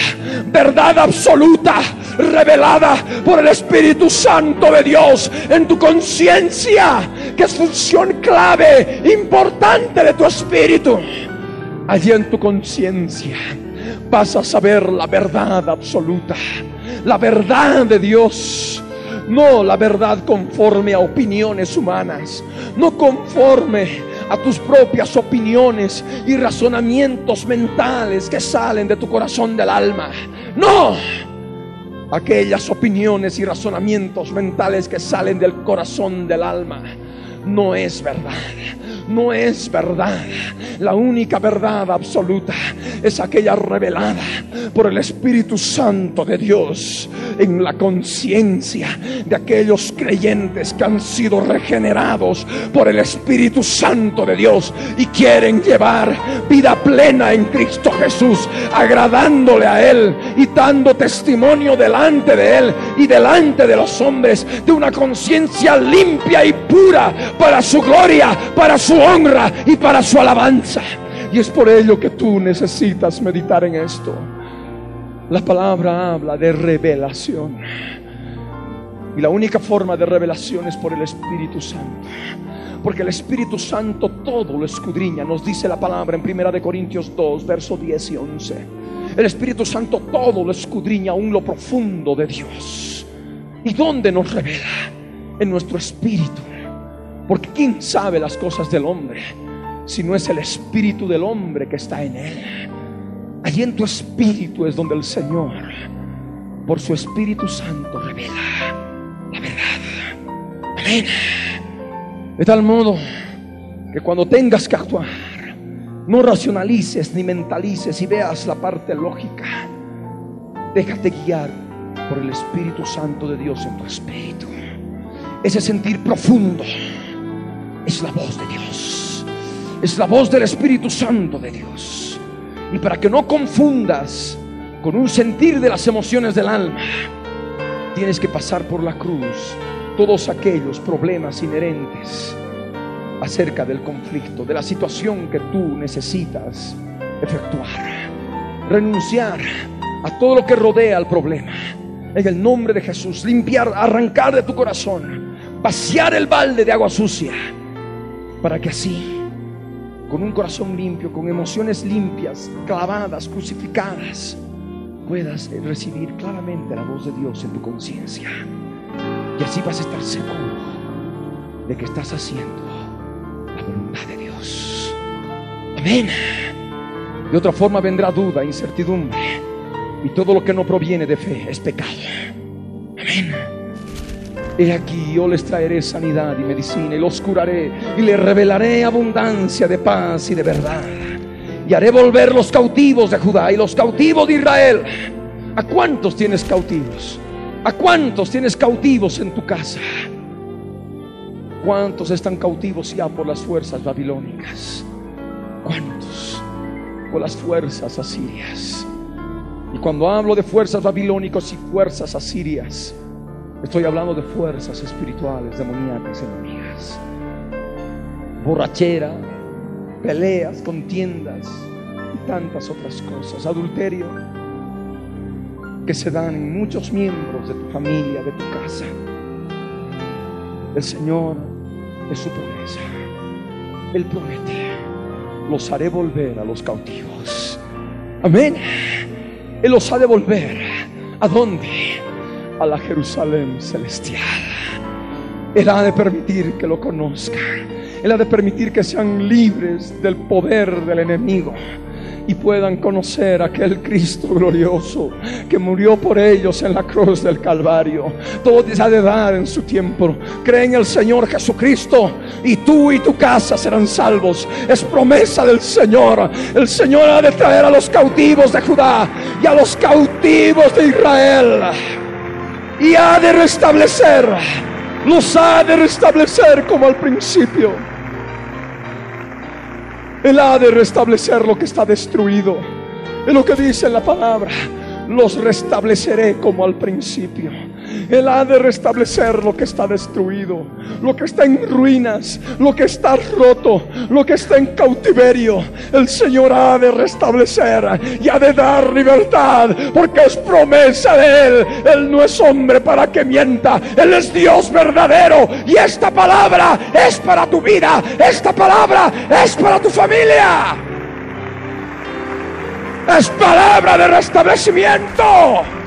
verdad absoluta, revelada por el Espíritu Santo de Dios en tu conciencia, que es función clave, importante de tu espíritu. Allí en tu conciencia vas a saber la verdad absoluta, la verdad de Dios no la verdad conforme a opiniones humanas, no conforme a tus propias opiniones y razonamientos mentales que salen de tu corazón del alma. No, aquellas opiniones y razonamientos mentales que salen del corazón del alma no es verdad no es verdad. La única verdad absoluta es aquella revelada por el Espíritu Santo de Dios en la conciencia de aquellos creyentes que han sido regenerados por el Espíritu Santo de Dios y quieren llevar vida plena en Cristo Jesús, agradándole a Él y dando testimonio delante de Él y delante de los hombres de una conciencia limpia y pura para su gloria, para su honra y para su alabanza. Y es por ello que tú necesitas meditar en esto. La palabra habla de revelación. Y la única forma de revelación es por el Espíritu Santo. Porque el Espíritu Santo todo lo escudriña. Nos dice la palabra en Primera de Corintios 2, verso 10 y 11. El Espíritu Santo todo lo escudriña aún lo profundo de Dios. ¿Y dónde nos revela? En nuestro espíritu. Porque ¿quién sabe las cosas del hombre si no es el espíritu del hombre que está en él? Allí en tu espíritu es donde el Señor, por su Espíritu Santo, revela la verdad. Amén. De tal modo que cuando tengas que actuar, no racionalices ni mentalices y veas la parte lógica. Déjate guiar por el Espíritu Santo de Dios en tu espíritu. Ese sentir profundo es la voz de Dios. Es la voz del Espíritu Santo de Dios. Y para que no confundas con un sentir de las emociones del alma, tienes que pasar por la cruz todos aquellos problemas inherentes acerca del conflicto, de la situación que tú necesitas efectuar. Renunciar a todo lo que rodea al problema. En el nombre de Jesús, limpiar, arrancar de tu corazón, vaciar el balde de agua sucia para que así, con un corazón limpio, con emociones limpias, clavadas, crucificadas, puedas recibir claramente la voz de Dios en tu conciencia. Y así vas a estar seguro de que estás haciendo la voluntad de Dios. Amén. De otra forma vendrá duda, incertidumbre. Y todo lo que no proviene de fe es pecado. Amén. He aquí, yo les traeré sanidad y medicina y los curaré y les revelaré abundancia de paz y de verdad. Y haré volver los cautivos de Judá y los cautivos de Israel. ¿A cuántos tienes cautivos? ¿A cuántos tienes cautivos en tu casa? ¿Cuántos están cautivos ya por las fuerzas babilónicas? ¿Cuántos? Por las fuerzas asirias. Y cuando hablo de fuerzas babilónicas y fuerzas asirias, Estoy hablando de fuerzas espirituales, demoníacas, enemigas. Borrachera, peleas, contiendas y tantas otras cosas. Adulterio que se dan en muchos miembros de tu familia, de tu casa. El Señor es su promesa. Él promete, los haré volver a los cautivos. Amén. Él los ha de volver. ¿A dónde? A la Jerusalén celestial. Él ha de permitir que lo conozcan. Él ha de permitir que sean libres del poder del enemigo y puedan conocer aquel Cristo glorioso que murió por ellos en la cruz del Calvario. Todo ha de dar en su tiempo. Cree en el Señor Jesucristo y tú y tu casa serán salvos. Es promesa del Señor. El Señor ha de traer a los cautivos de Judá y a los cautivos de Israel y ha de restablecer, los ha de restablecer como al principio. Él ha de restablecer lo que está destruido. Es lo que dice la palabra. Los restableceré como al principio. Él ha de restablecer lo que está destruido, lo que está en ruinas, lo que está roto, lo que está en cautiverio. El Señor ha de restablecer y ha de dar libertad, porque es promesa de Él. Él no es hombre para que mienta, Él es Dios verdadero. Y esta palabra es para tu vida, esta palabra es para tu familia. Es palabra de restablecimiento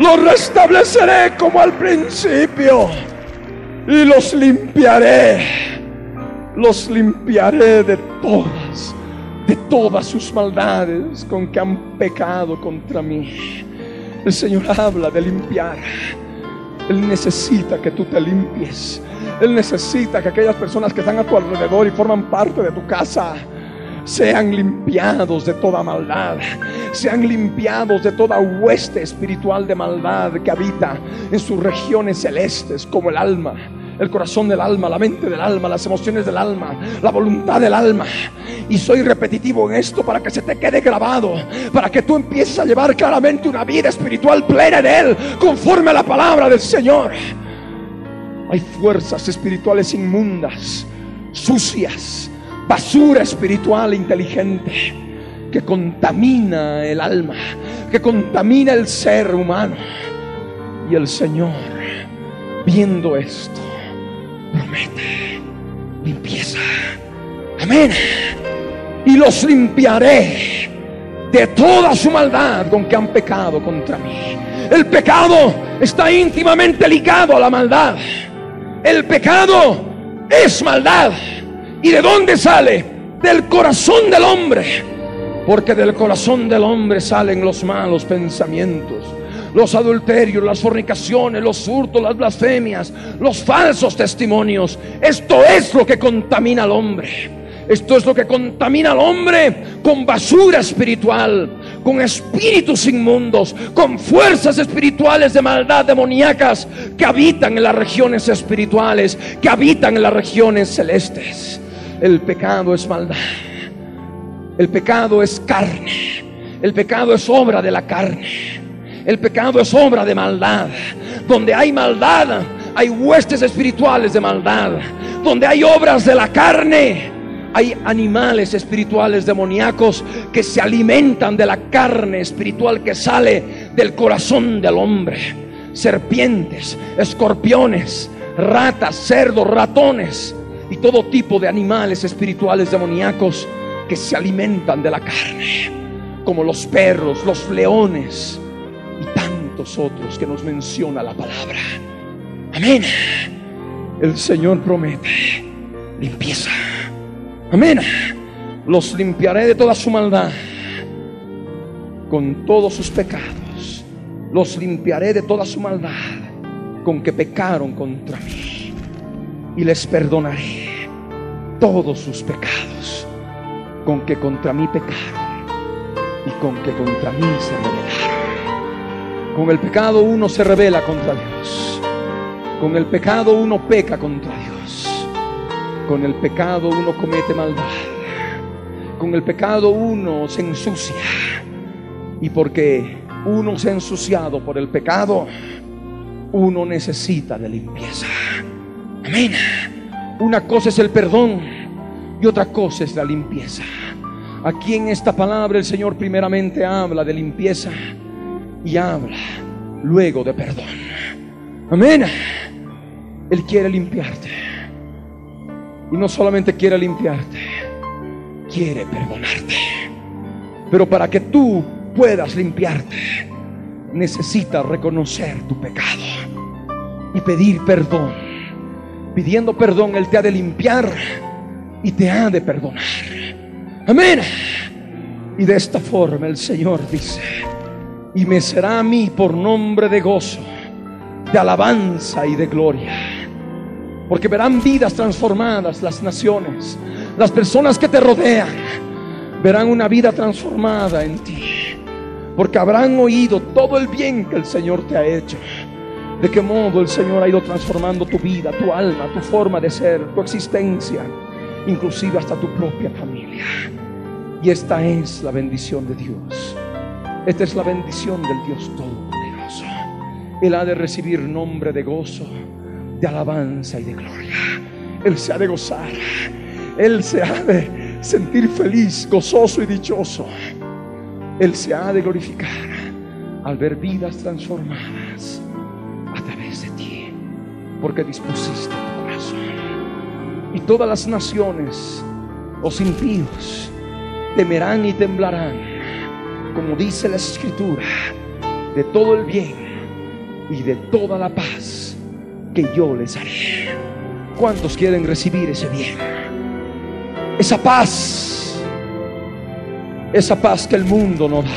los restableceré como al principio y los limpiaré. Los limpiaré de todas, de todas sus maldades con que han pecado contra mí. El Señor habla de limpiar. Él necesita que tú te limpies. Él necesita que aquellas personas que están a tu alrededor y forman parte de tu casa sean limpiados de toda maldad, sean limpiados de toda hueste espiritual de maldad que habita en sus regiones celestes, como el alma, el corazón del alma, la mente del alma, las emociones del alma, la voluntad del alma. Y soy repetitivo en esto para que se te quede grabado, para que tú empieces a llevar claramente una vida espiritual plena en Él, conforme a la palabra del Señor. Hay fuerzas espirituales inmundas, sucias, basura espiritual inteligente que contamina el alma, que contamina el ser humano. Y el Señor, viendo esto, promete limpieza. Amén. Y los limpiaré de toda su maldad con que han pecado contra mí. El pecado está íntimamente ligado a la maldad. El pecado es maldad. ¿Y de dónde sale? Del corazón del hombre. Porque del corazón del hombre salen los malos pensamientos, los adulterios, las fornicaciones, los hurtos, las blasfemias, los falsos testimonios. Esto es lo que contamina al hombre. Esto es lo que contamina al hombre con basura espiritual, con espíritus inmundos, con fuerzas espirituales de maldad demoníacas que habitan en las regiones espirituales, que habitan en las regiones celestes. El pecado es maldad. El pecado es carne. El pecado es obra de la carne. El pecado es obra de maldad. Donde hay maldad, hay huestes espirituales de maldad. Donde hay obras de la carne, hay animales espirituales demoníacos que se alimentan de la carne espiritual que sale del corazón del hombre. Serpientes, escorpiones, ratas, cerdos, ratones y todo tipo de animales espirituales demoníacos que se alimentan de la carne, como los perros, los leones y tantos otros que nos menciona la palabra. Amén. El Señor promete limpieza. Amén. Los limpiaré de toda su maldad, con todos sus pecados. Los limpiaré de toda su maldad, con que pecaron contra mí. Y les perdonaré todos sus pecados, con que contra mí pecaron y con que contra mí se rebelaron. Con el pecado uno se revela contra Dios. Con el pecado uno peca contra Dios. Con el pecado uno comete maldad. Con el pecado uno se ensucia. Y porque uno se ha ensuciado por el pecado, uno necesita de limpieza. Amén. Una cosa es el perdón y otra cosa es la limpieza. Aquí en esta palabra el Señor primeramente habla de limpieza y habla luego de perdón. Amén. Él quiere limpiarte. Y no solamente quiere limpiarte, quiere perdonarte. Pero para que tú puedas limpiarte, necesitas reconocer tu pecado y pedir perdón. Pidiendo perdón, Él te ha de limpiar y te ha de perdonar. Amén. Y de esta forma el Señor dice, y me será a mí por nombre de gozo, de alabanza y de gloria. Porque verán vidas transformadas las naciones, las personas que te rodean, verán una vida transformada en ti. Porque habrán oído todo el bien que el Señor te ha hecho. De qué modo el Señor ha ido transformando tu vida, tu alma, tu forma de ser, tu existencia. inclusive hasta tu propia familia. Y esta es la bendición de Dios. Esta es la bendición del Dios Todopoderoso. Él ha de recibir nombre de gozo, de alabanza y de gloria. Él se ha de gozar. Él se ha de sentir feliz, gozoso y dichoso. Él se ha de glorificar al ver vidas transformadas través de ti, porque dispusiste tu corazón. Y todas las naciones, los impíos, temerán y temblarán, como dice la escritura, de todo el bien y de toda la paz que yo les haré. ¿Cuántos quieren recibir ese bien? Esa paz, esa paz que el mundo no da.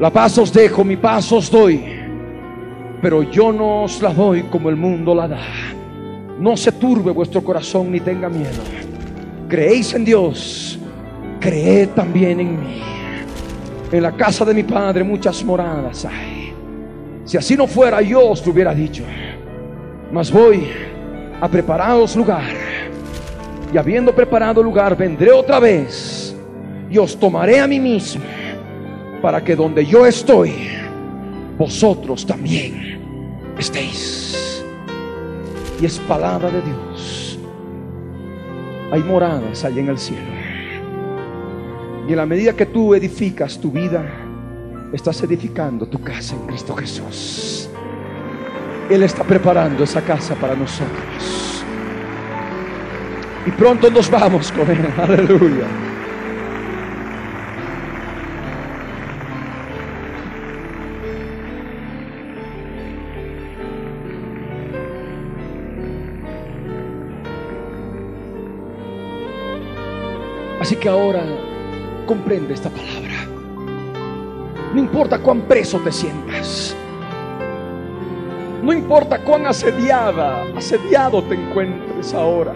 La paz os dejo, mi paz os doy, pero yo no os la doy como el mundo la da. No se turbe vuestro corazón ni tenga miedo. Creéis en Dios, creed también en mí. En la casa de mi padre muchas moradas hay. Si así no fuera, yo os lo hubiera dicho. Mas voy a prepararos lugar. Y habiendo preparado lugar, vendré otra vez y os tomaré a mí mismo, para que donde yo estoy, vosotros también estéis. Y es palabra de Dios. Hay moradas allá en el cielo. Y en la medida que tú edificas tu vida, estás edificando tu casa en Cristo Jesús. Él está preparando esa casa para nosotros. Y pronto nos vamos con Él. Aleluya. Que ahora comprende esta palabra. No importa cuán preso te sientas. No importa cuán asediada, asediado te encuentres ahora.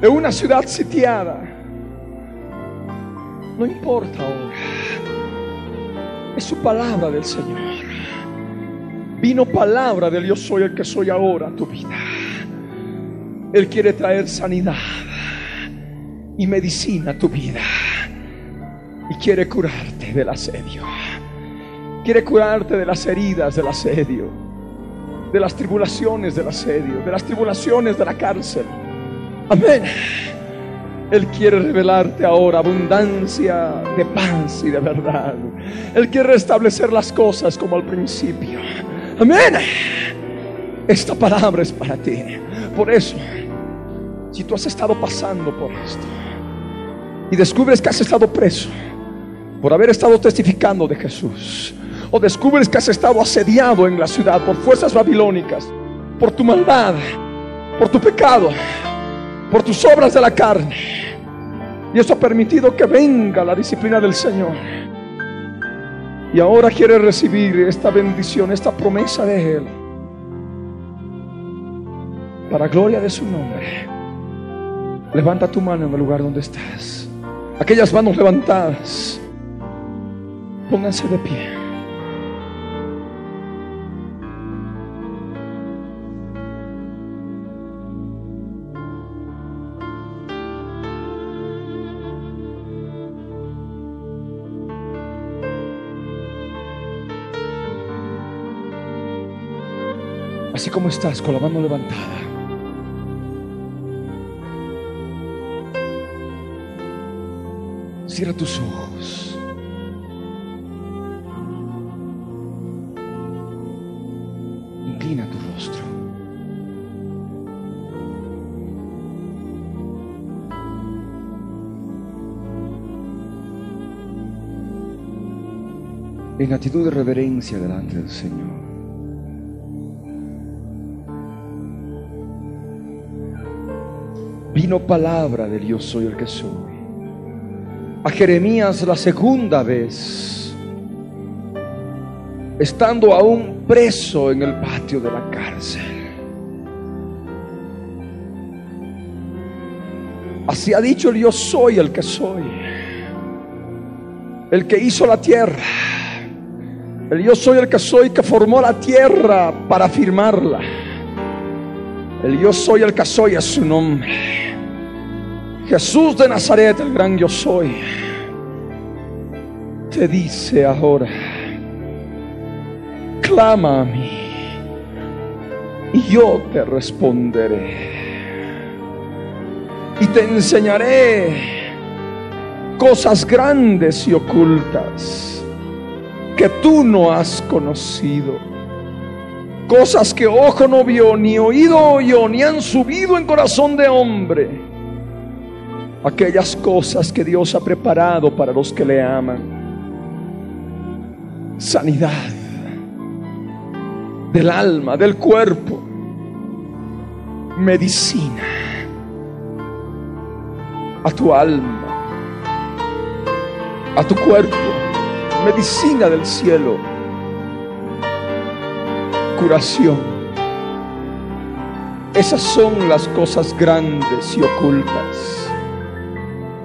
De una ciudad sitiada. No importa ahora. Es su palabra del Señor. Vino palabra del yo soy el que soy ahora tu vida. Él quiere traer sanidad y medicina tu vida. Y quiere curarte del asedio. Quiere curarte de las heridas del asedio. De las tribulaciones del asedio. De las tribulaciones de la cárcel. Amén. Él quiere revelarte ahora abundancia de paz y de verdad. Él quiere restablecer las cosas como al principio. Amén. Esta palabra es para ti. Por eso, si tú has estado pasando por esto y descubres que has estado preso por haber estado testificando de Jesús, o descubres que has estado asediado en la ciudad por fuerzas babilónicas, por tu maldad, por tu pecado, por tus obras de la carne, y eso ha permitido que venga la disciplina del Señor. Y ahora quiere recibir esta bendición, esta promesa de Él, para gloria de su nombre. Levanta tu mano en el lugar donde estás. Aquellas manos levantadas, pónganse de pie. Así como estás, con la mano levantada. Cierra tus ojos. Inclina tu rostro. En actitud de reverencia delante del Señor. Vino palabra del yo soy el que soy a Jeremías la segunda vez, estando aún preso en el patio de la cárcel. Así ha dicho el yo soy el que soy, el que hizo la tierra, el yo soy el que soy que formó la tierra para firmarla. El yo soy el que soy es su nombre. Jesús de Nazaret, el gran yo soy, te dice ahora, clama a mí y yo te responderé. Y te enseñaré cosas grandes y ocultas que tú no has conocido. Cosas que ojo no vio, ni oído oyó, ni han subido en corazón de hombre. Aquellas cosas que Dios ha preparado para los que le aman. Sanidad del alma, del cuerpo. Medicina a tu alma, a tu cuerpo. Medicina del cielo. Curación. Esas son las cosas grandes y ocultas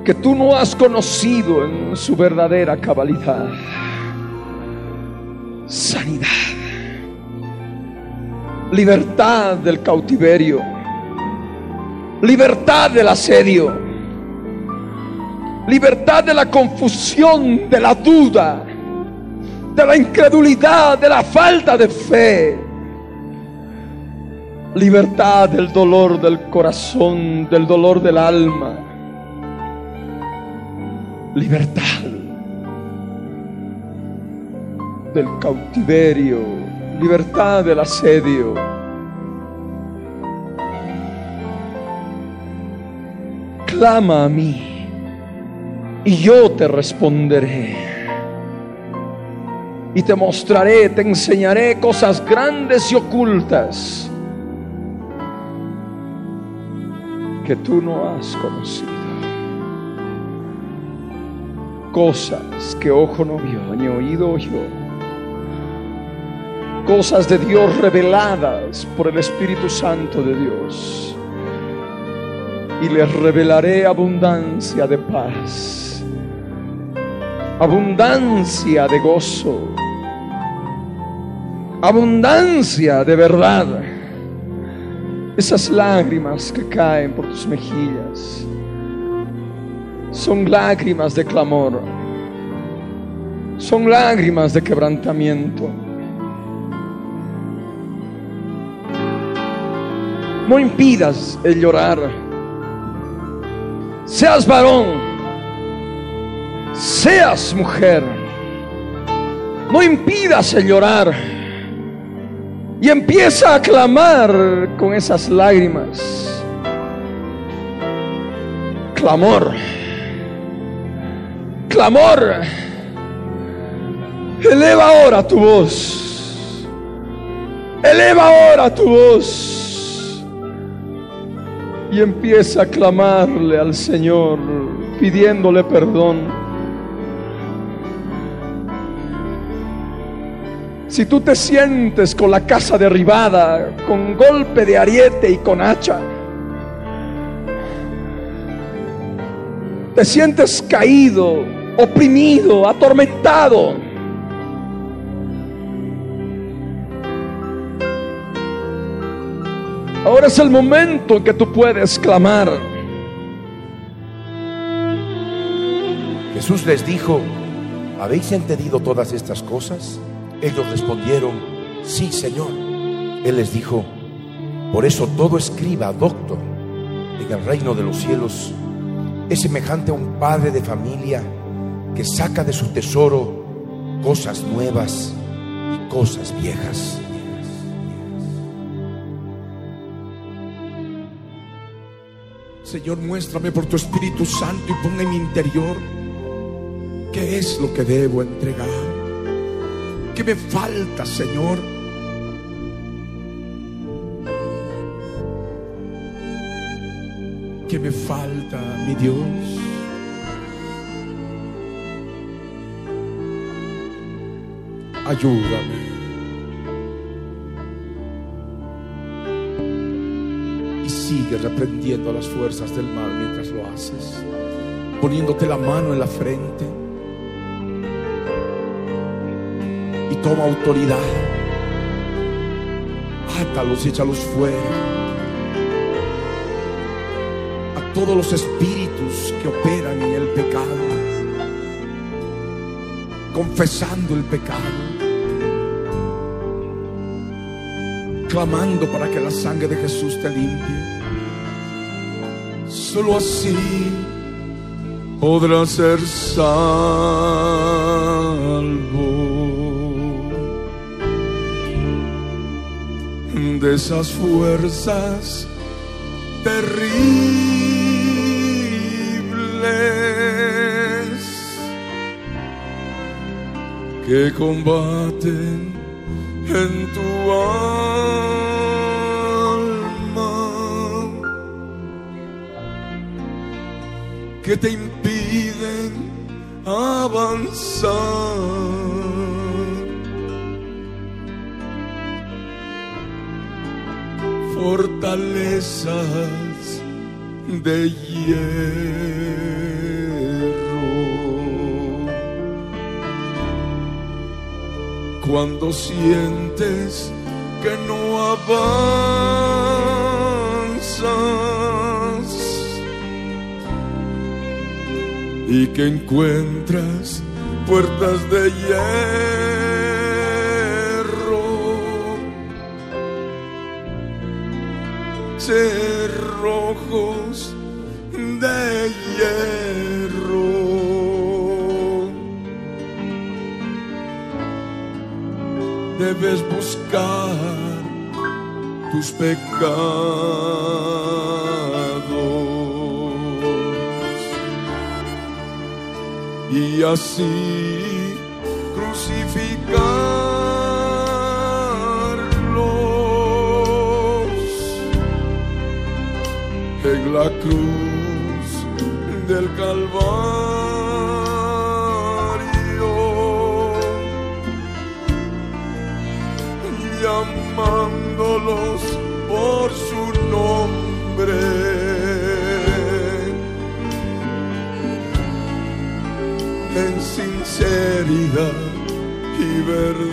que tú no has conocido en su verdadera cabalidad. Sanidad. Libertad del cautiverio, libertad del asedio, libertad de la confusión, de la duda, de la incredulidad, de la falta de fe, libertad del dolor del corazón, del dolor del alma, libertad del cautiverio libertad del asedio. Clama a mí y yo te responderé. Y te mostraré, te enseñaré cosas grandes y ocultas que tú no has conocido. Cosas que ojo no vio, ni oído oyó cosas de Dios reveladas por el Espíritu Santo de Dios. Y les revelaré abundancia de paz, abundancia de gozo, abundancia de verdad. Esas lágrimas que caen por tus mejillas son lágrimas de clamor, son lágrimas de quebrantamiento No impidas el llorar. Seas varón, seas mujer. No impidas el llorar. Y empieza a clamar con esas lágrimas. Clamor. Clamor. Eleva ahora tu voz. Eleva ahora tu voz y empieza a clamarle al Señor pidiéndole perdón. Si tú te sientes con la casa derribada, con golpe de ariete y con hacha, te sientes caído, oprimido, atormentado, Ahora es el momento en que tú puedes clamar. Jesús les dijo, ¿habéis entendido todas estas cosas? Ellos respondieron, sí, Señor. Él les dijo, por eso todo escriba, doctor, en el reino de los cielos es semejante a un padre de familia que saca de su tesoro cosas nuevas y cosas viejas. Señor, muéstrame por tu Espíritu Santo y ponga en mi interior qué es lo que debo entregar. ¿Qué me falta, Señor? ¿Qué me falta, mi Dios? Ayúdame. sigue reprendiendo a las fuerzas del mal mientras lo haces, poniéndote la mano en la frente y toma autoridad. Átalos y échalos fuera. todos los espíritus que operan en el pecado, confesando el pecado, clamando para que la sangre de Jesús te limpie. Solo así podrás ser salvo de esas fuerzas terribles que combaten en tu alma, que te impiden avanzar. fortalezas de hierro. Cuando sientes que no avanzas y que encuentras puertas de hierro cerrojos de hierro. Debes buscar tus pecados y así crucificarlos. En la cruz del Calvario, sinceridad y verdad.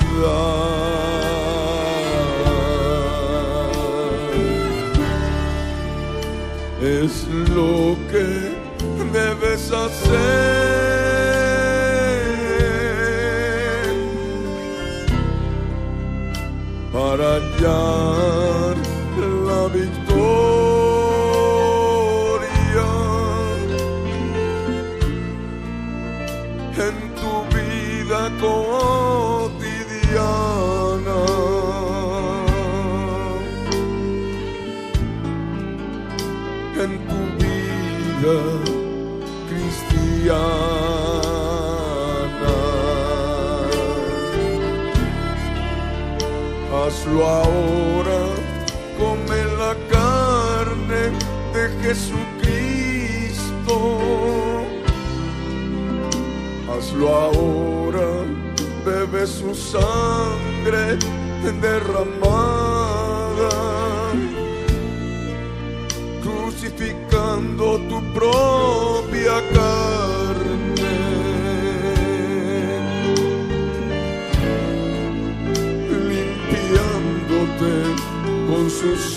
Es lo que debes hacer para hallar Hazlo ahora, come la carne de Jesucristo. Hazlo ahora, bebe su sangre derramada crucificando tu propia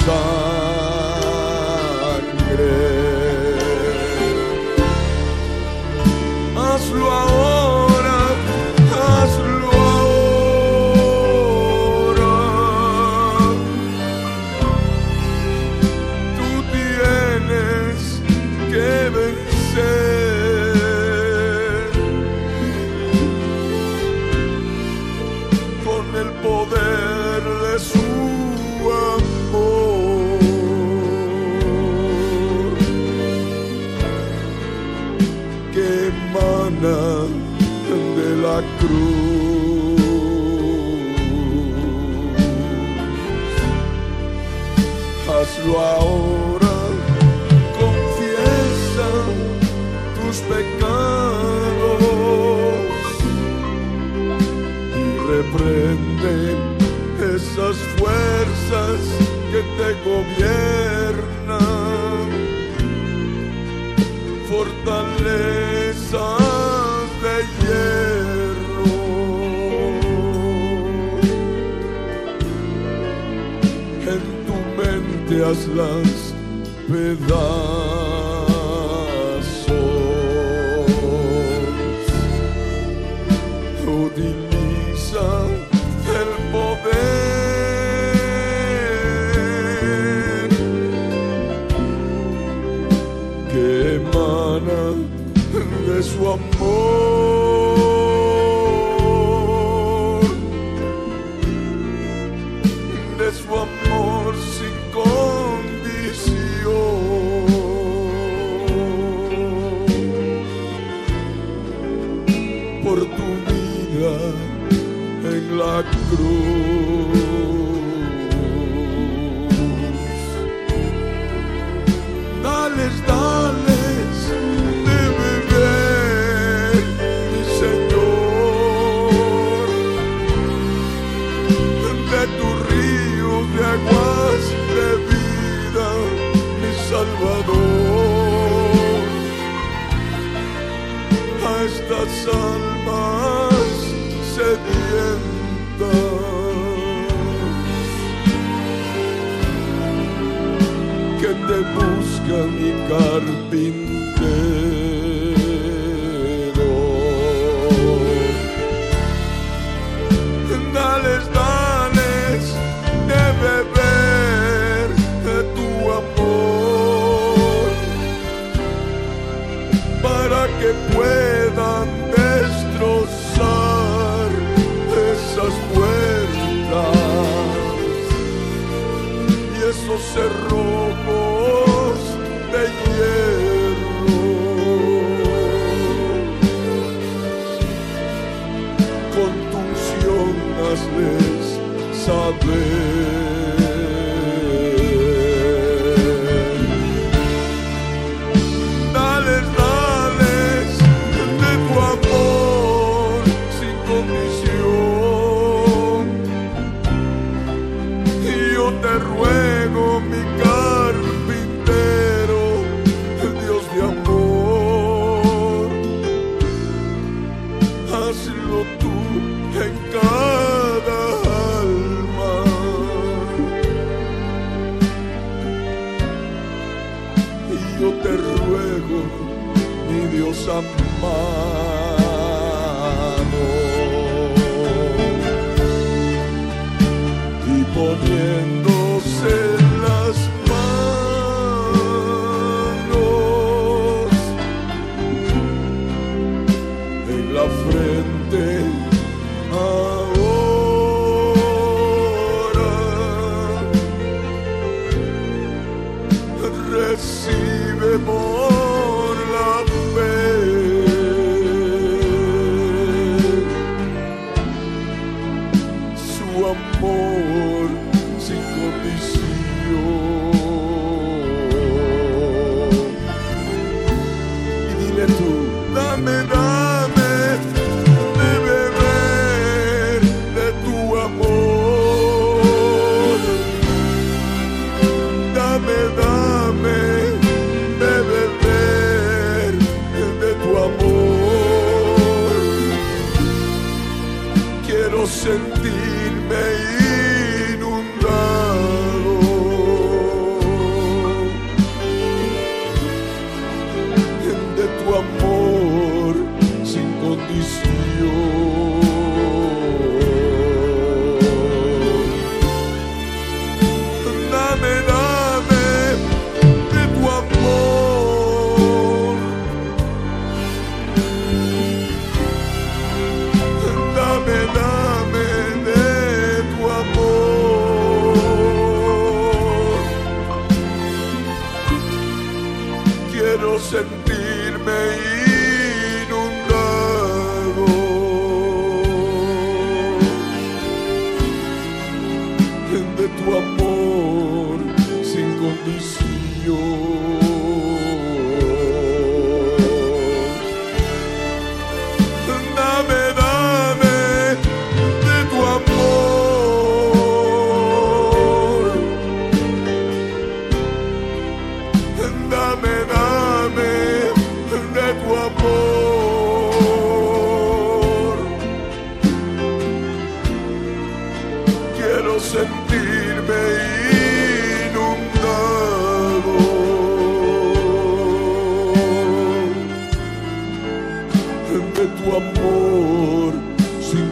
su hazlo ahora, confiesa tus pecados y reprende esas fuerzas que te gobiernan, fortalezas de hierro en tu mente de tu amor sin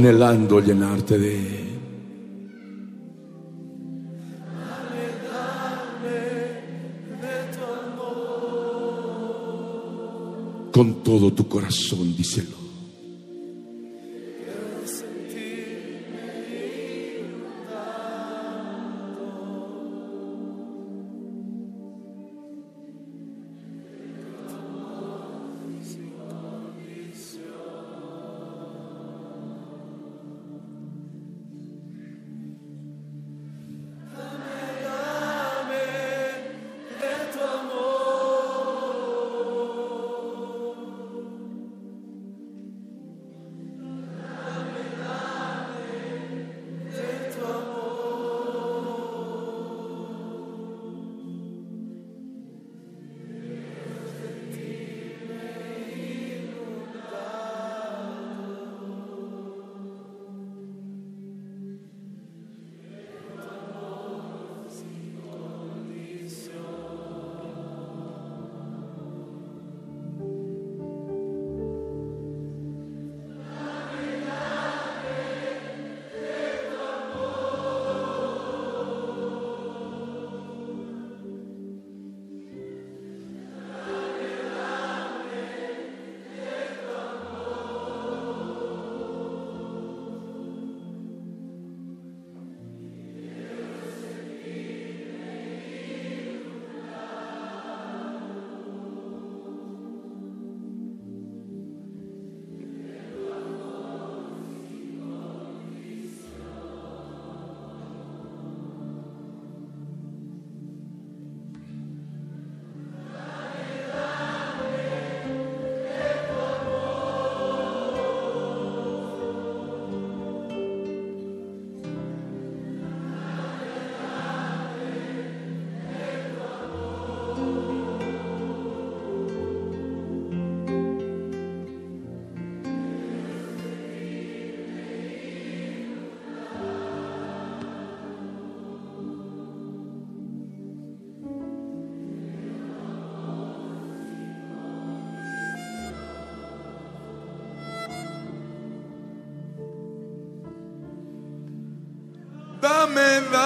anhelando llenarte de Con todo tu corazón, díselo. in back.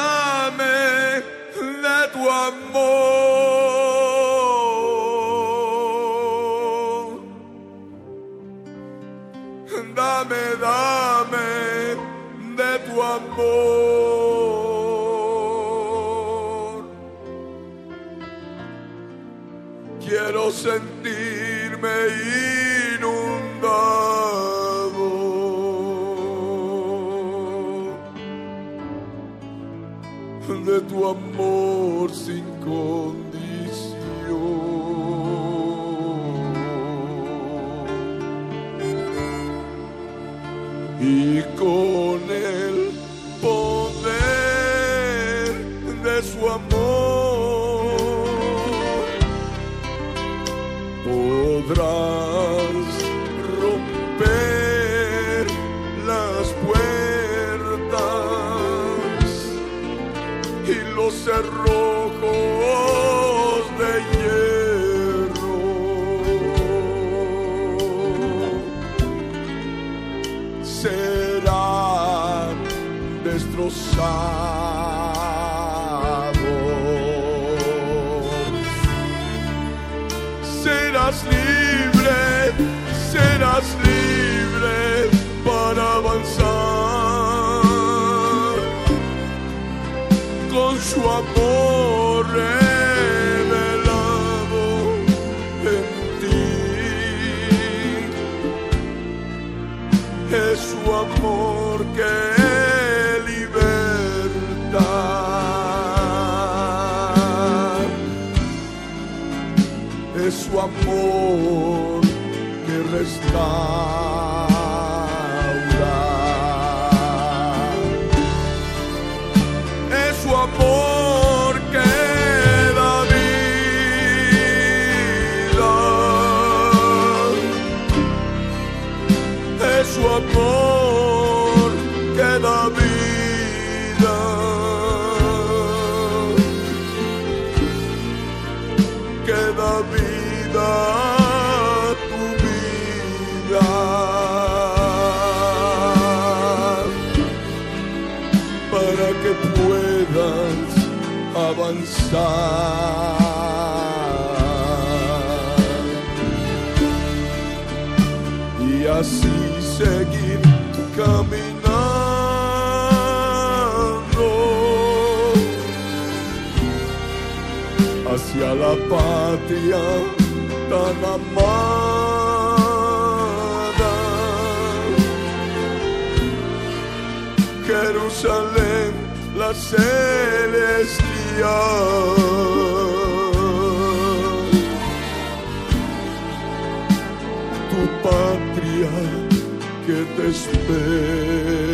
y así seguir caminando hacia la patria tan amada. Jerusalén la celeste patria, tu patria que te espera.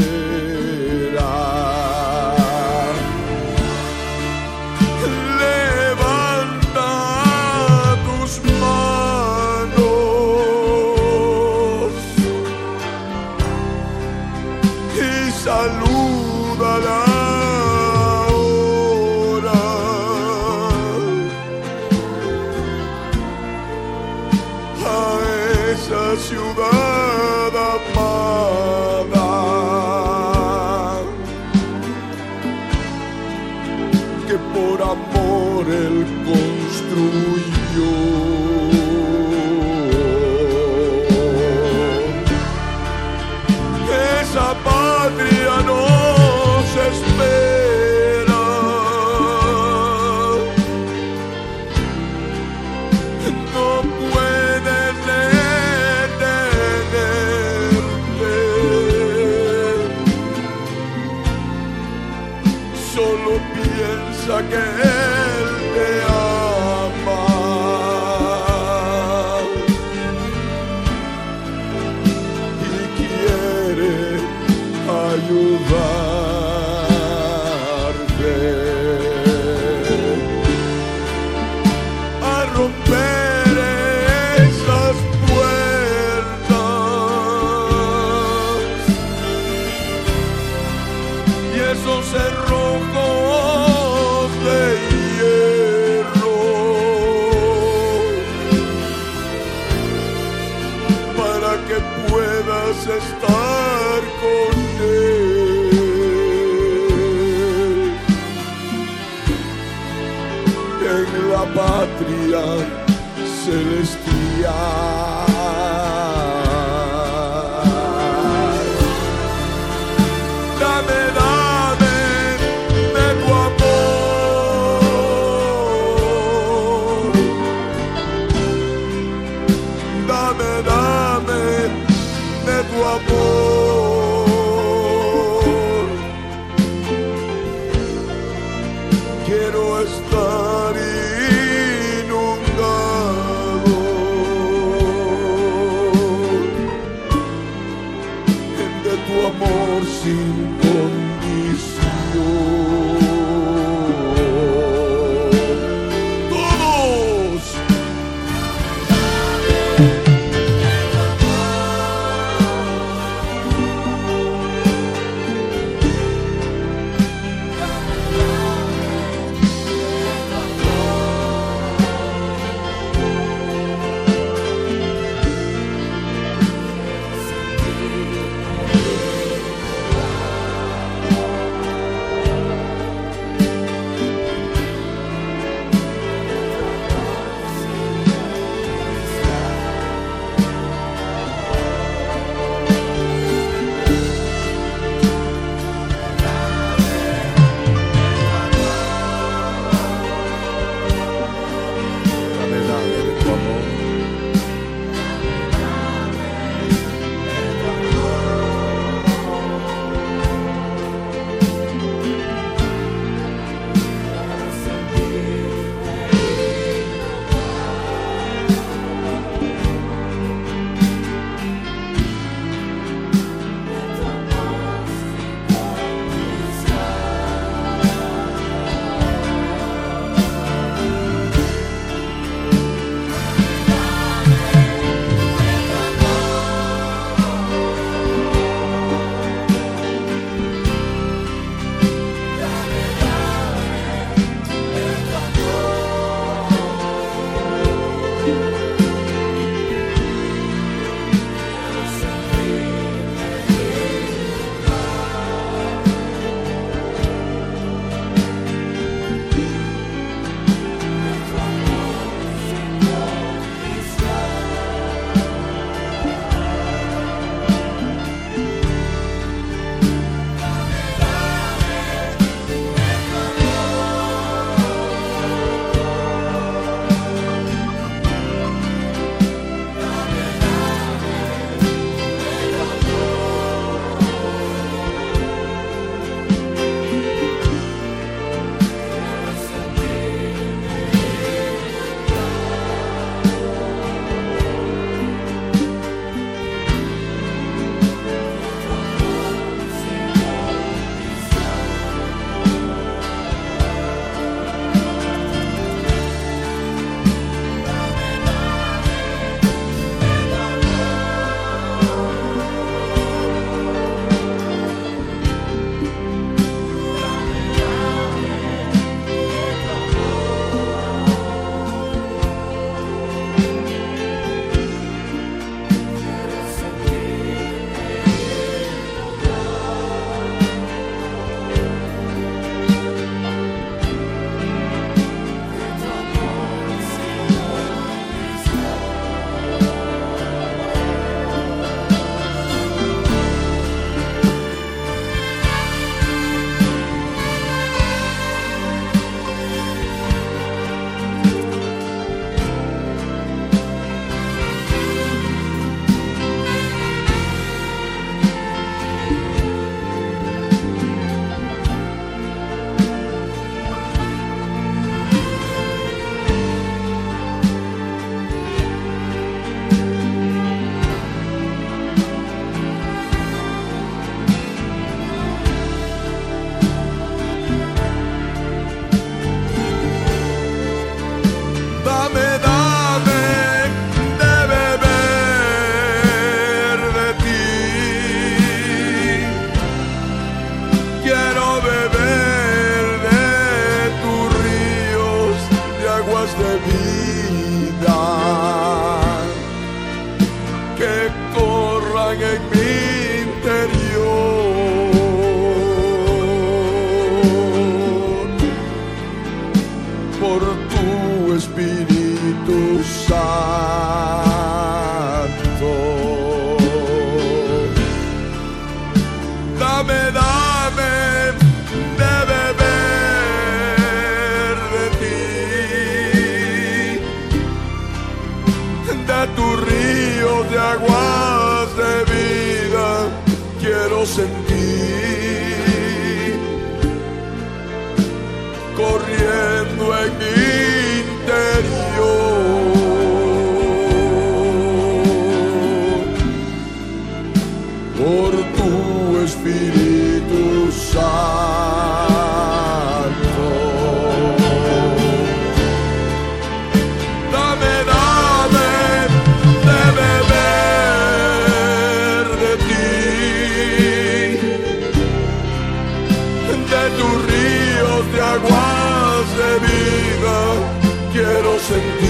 swing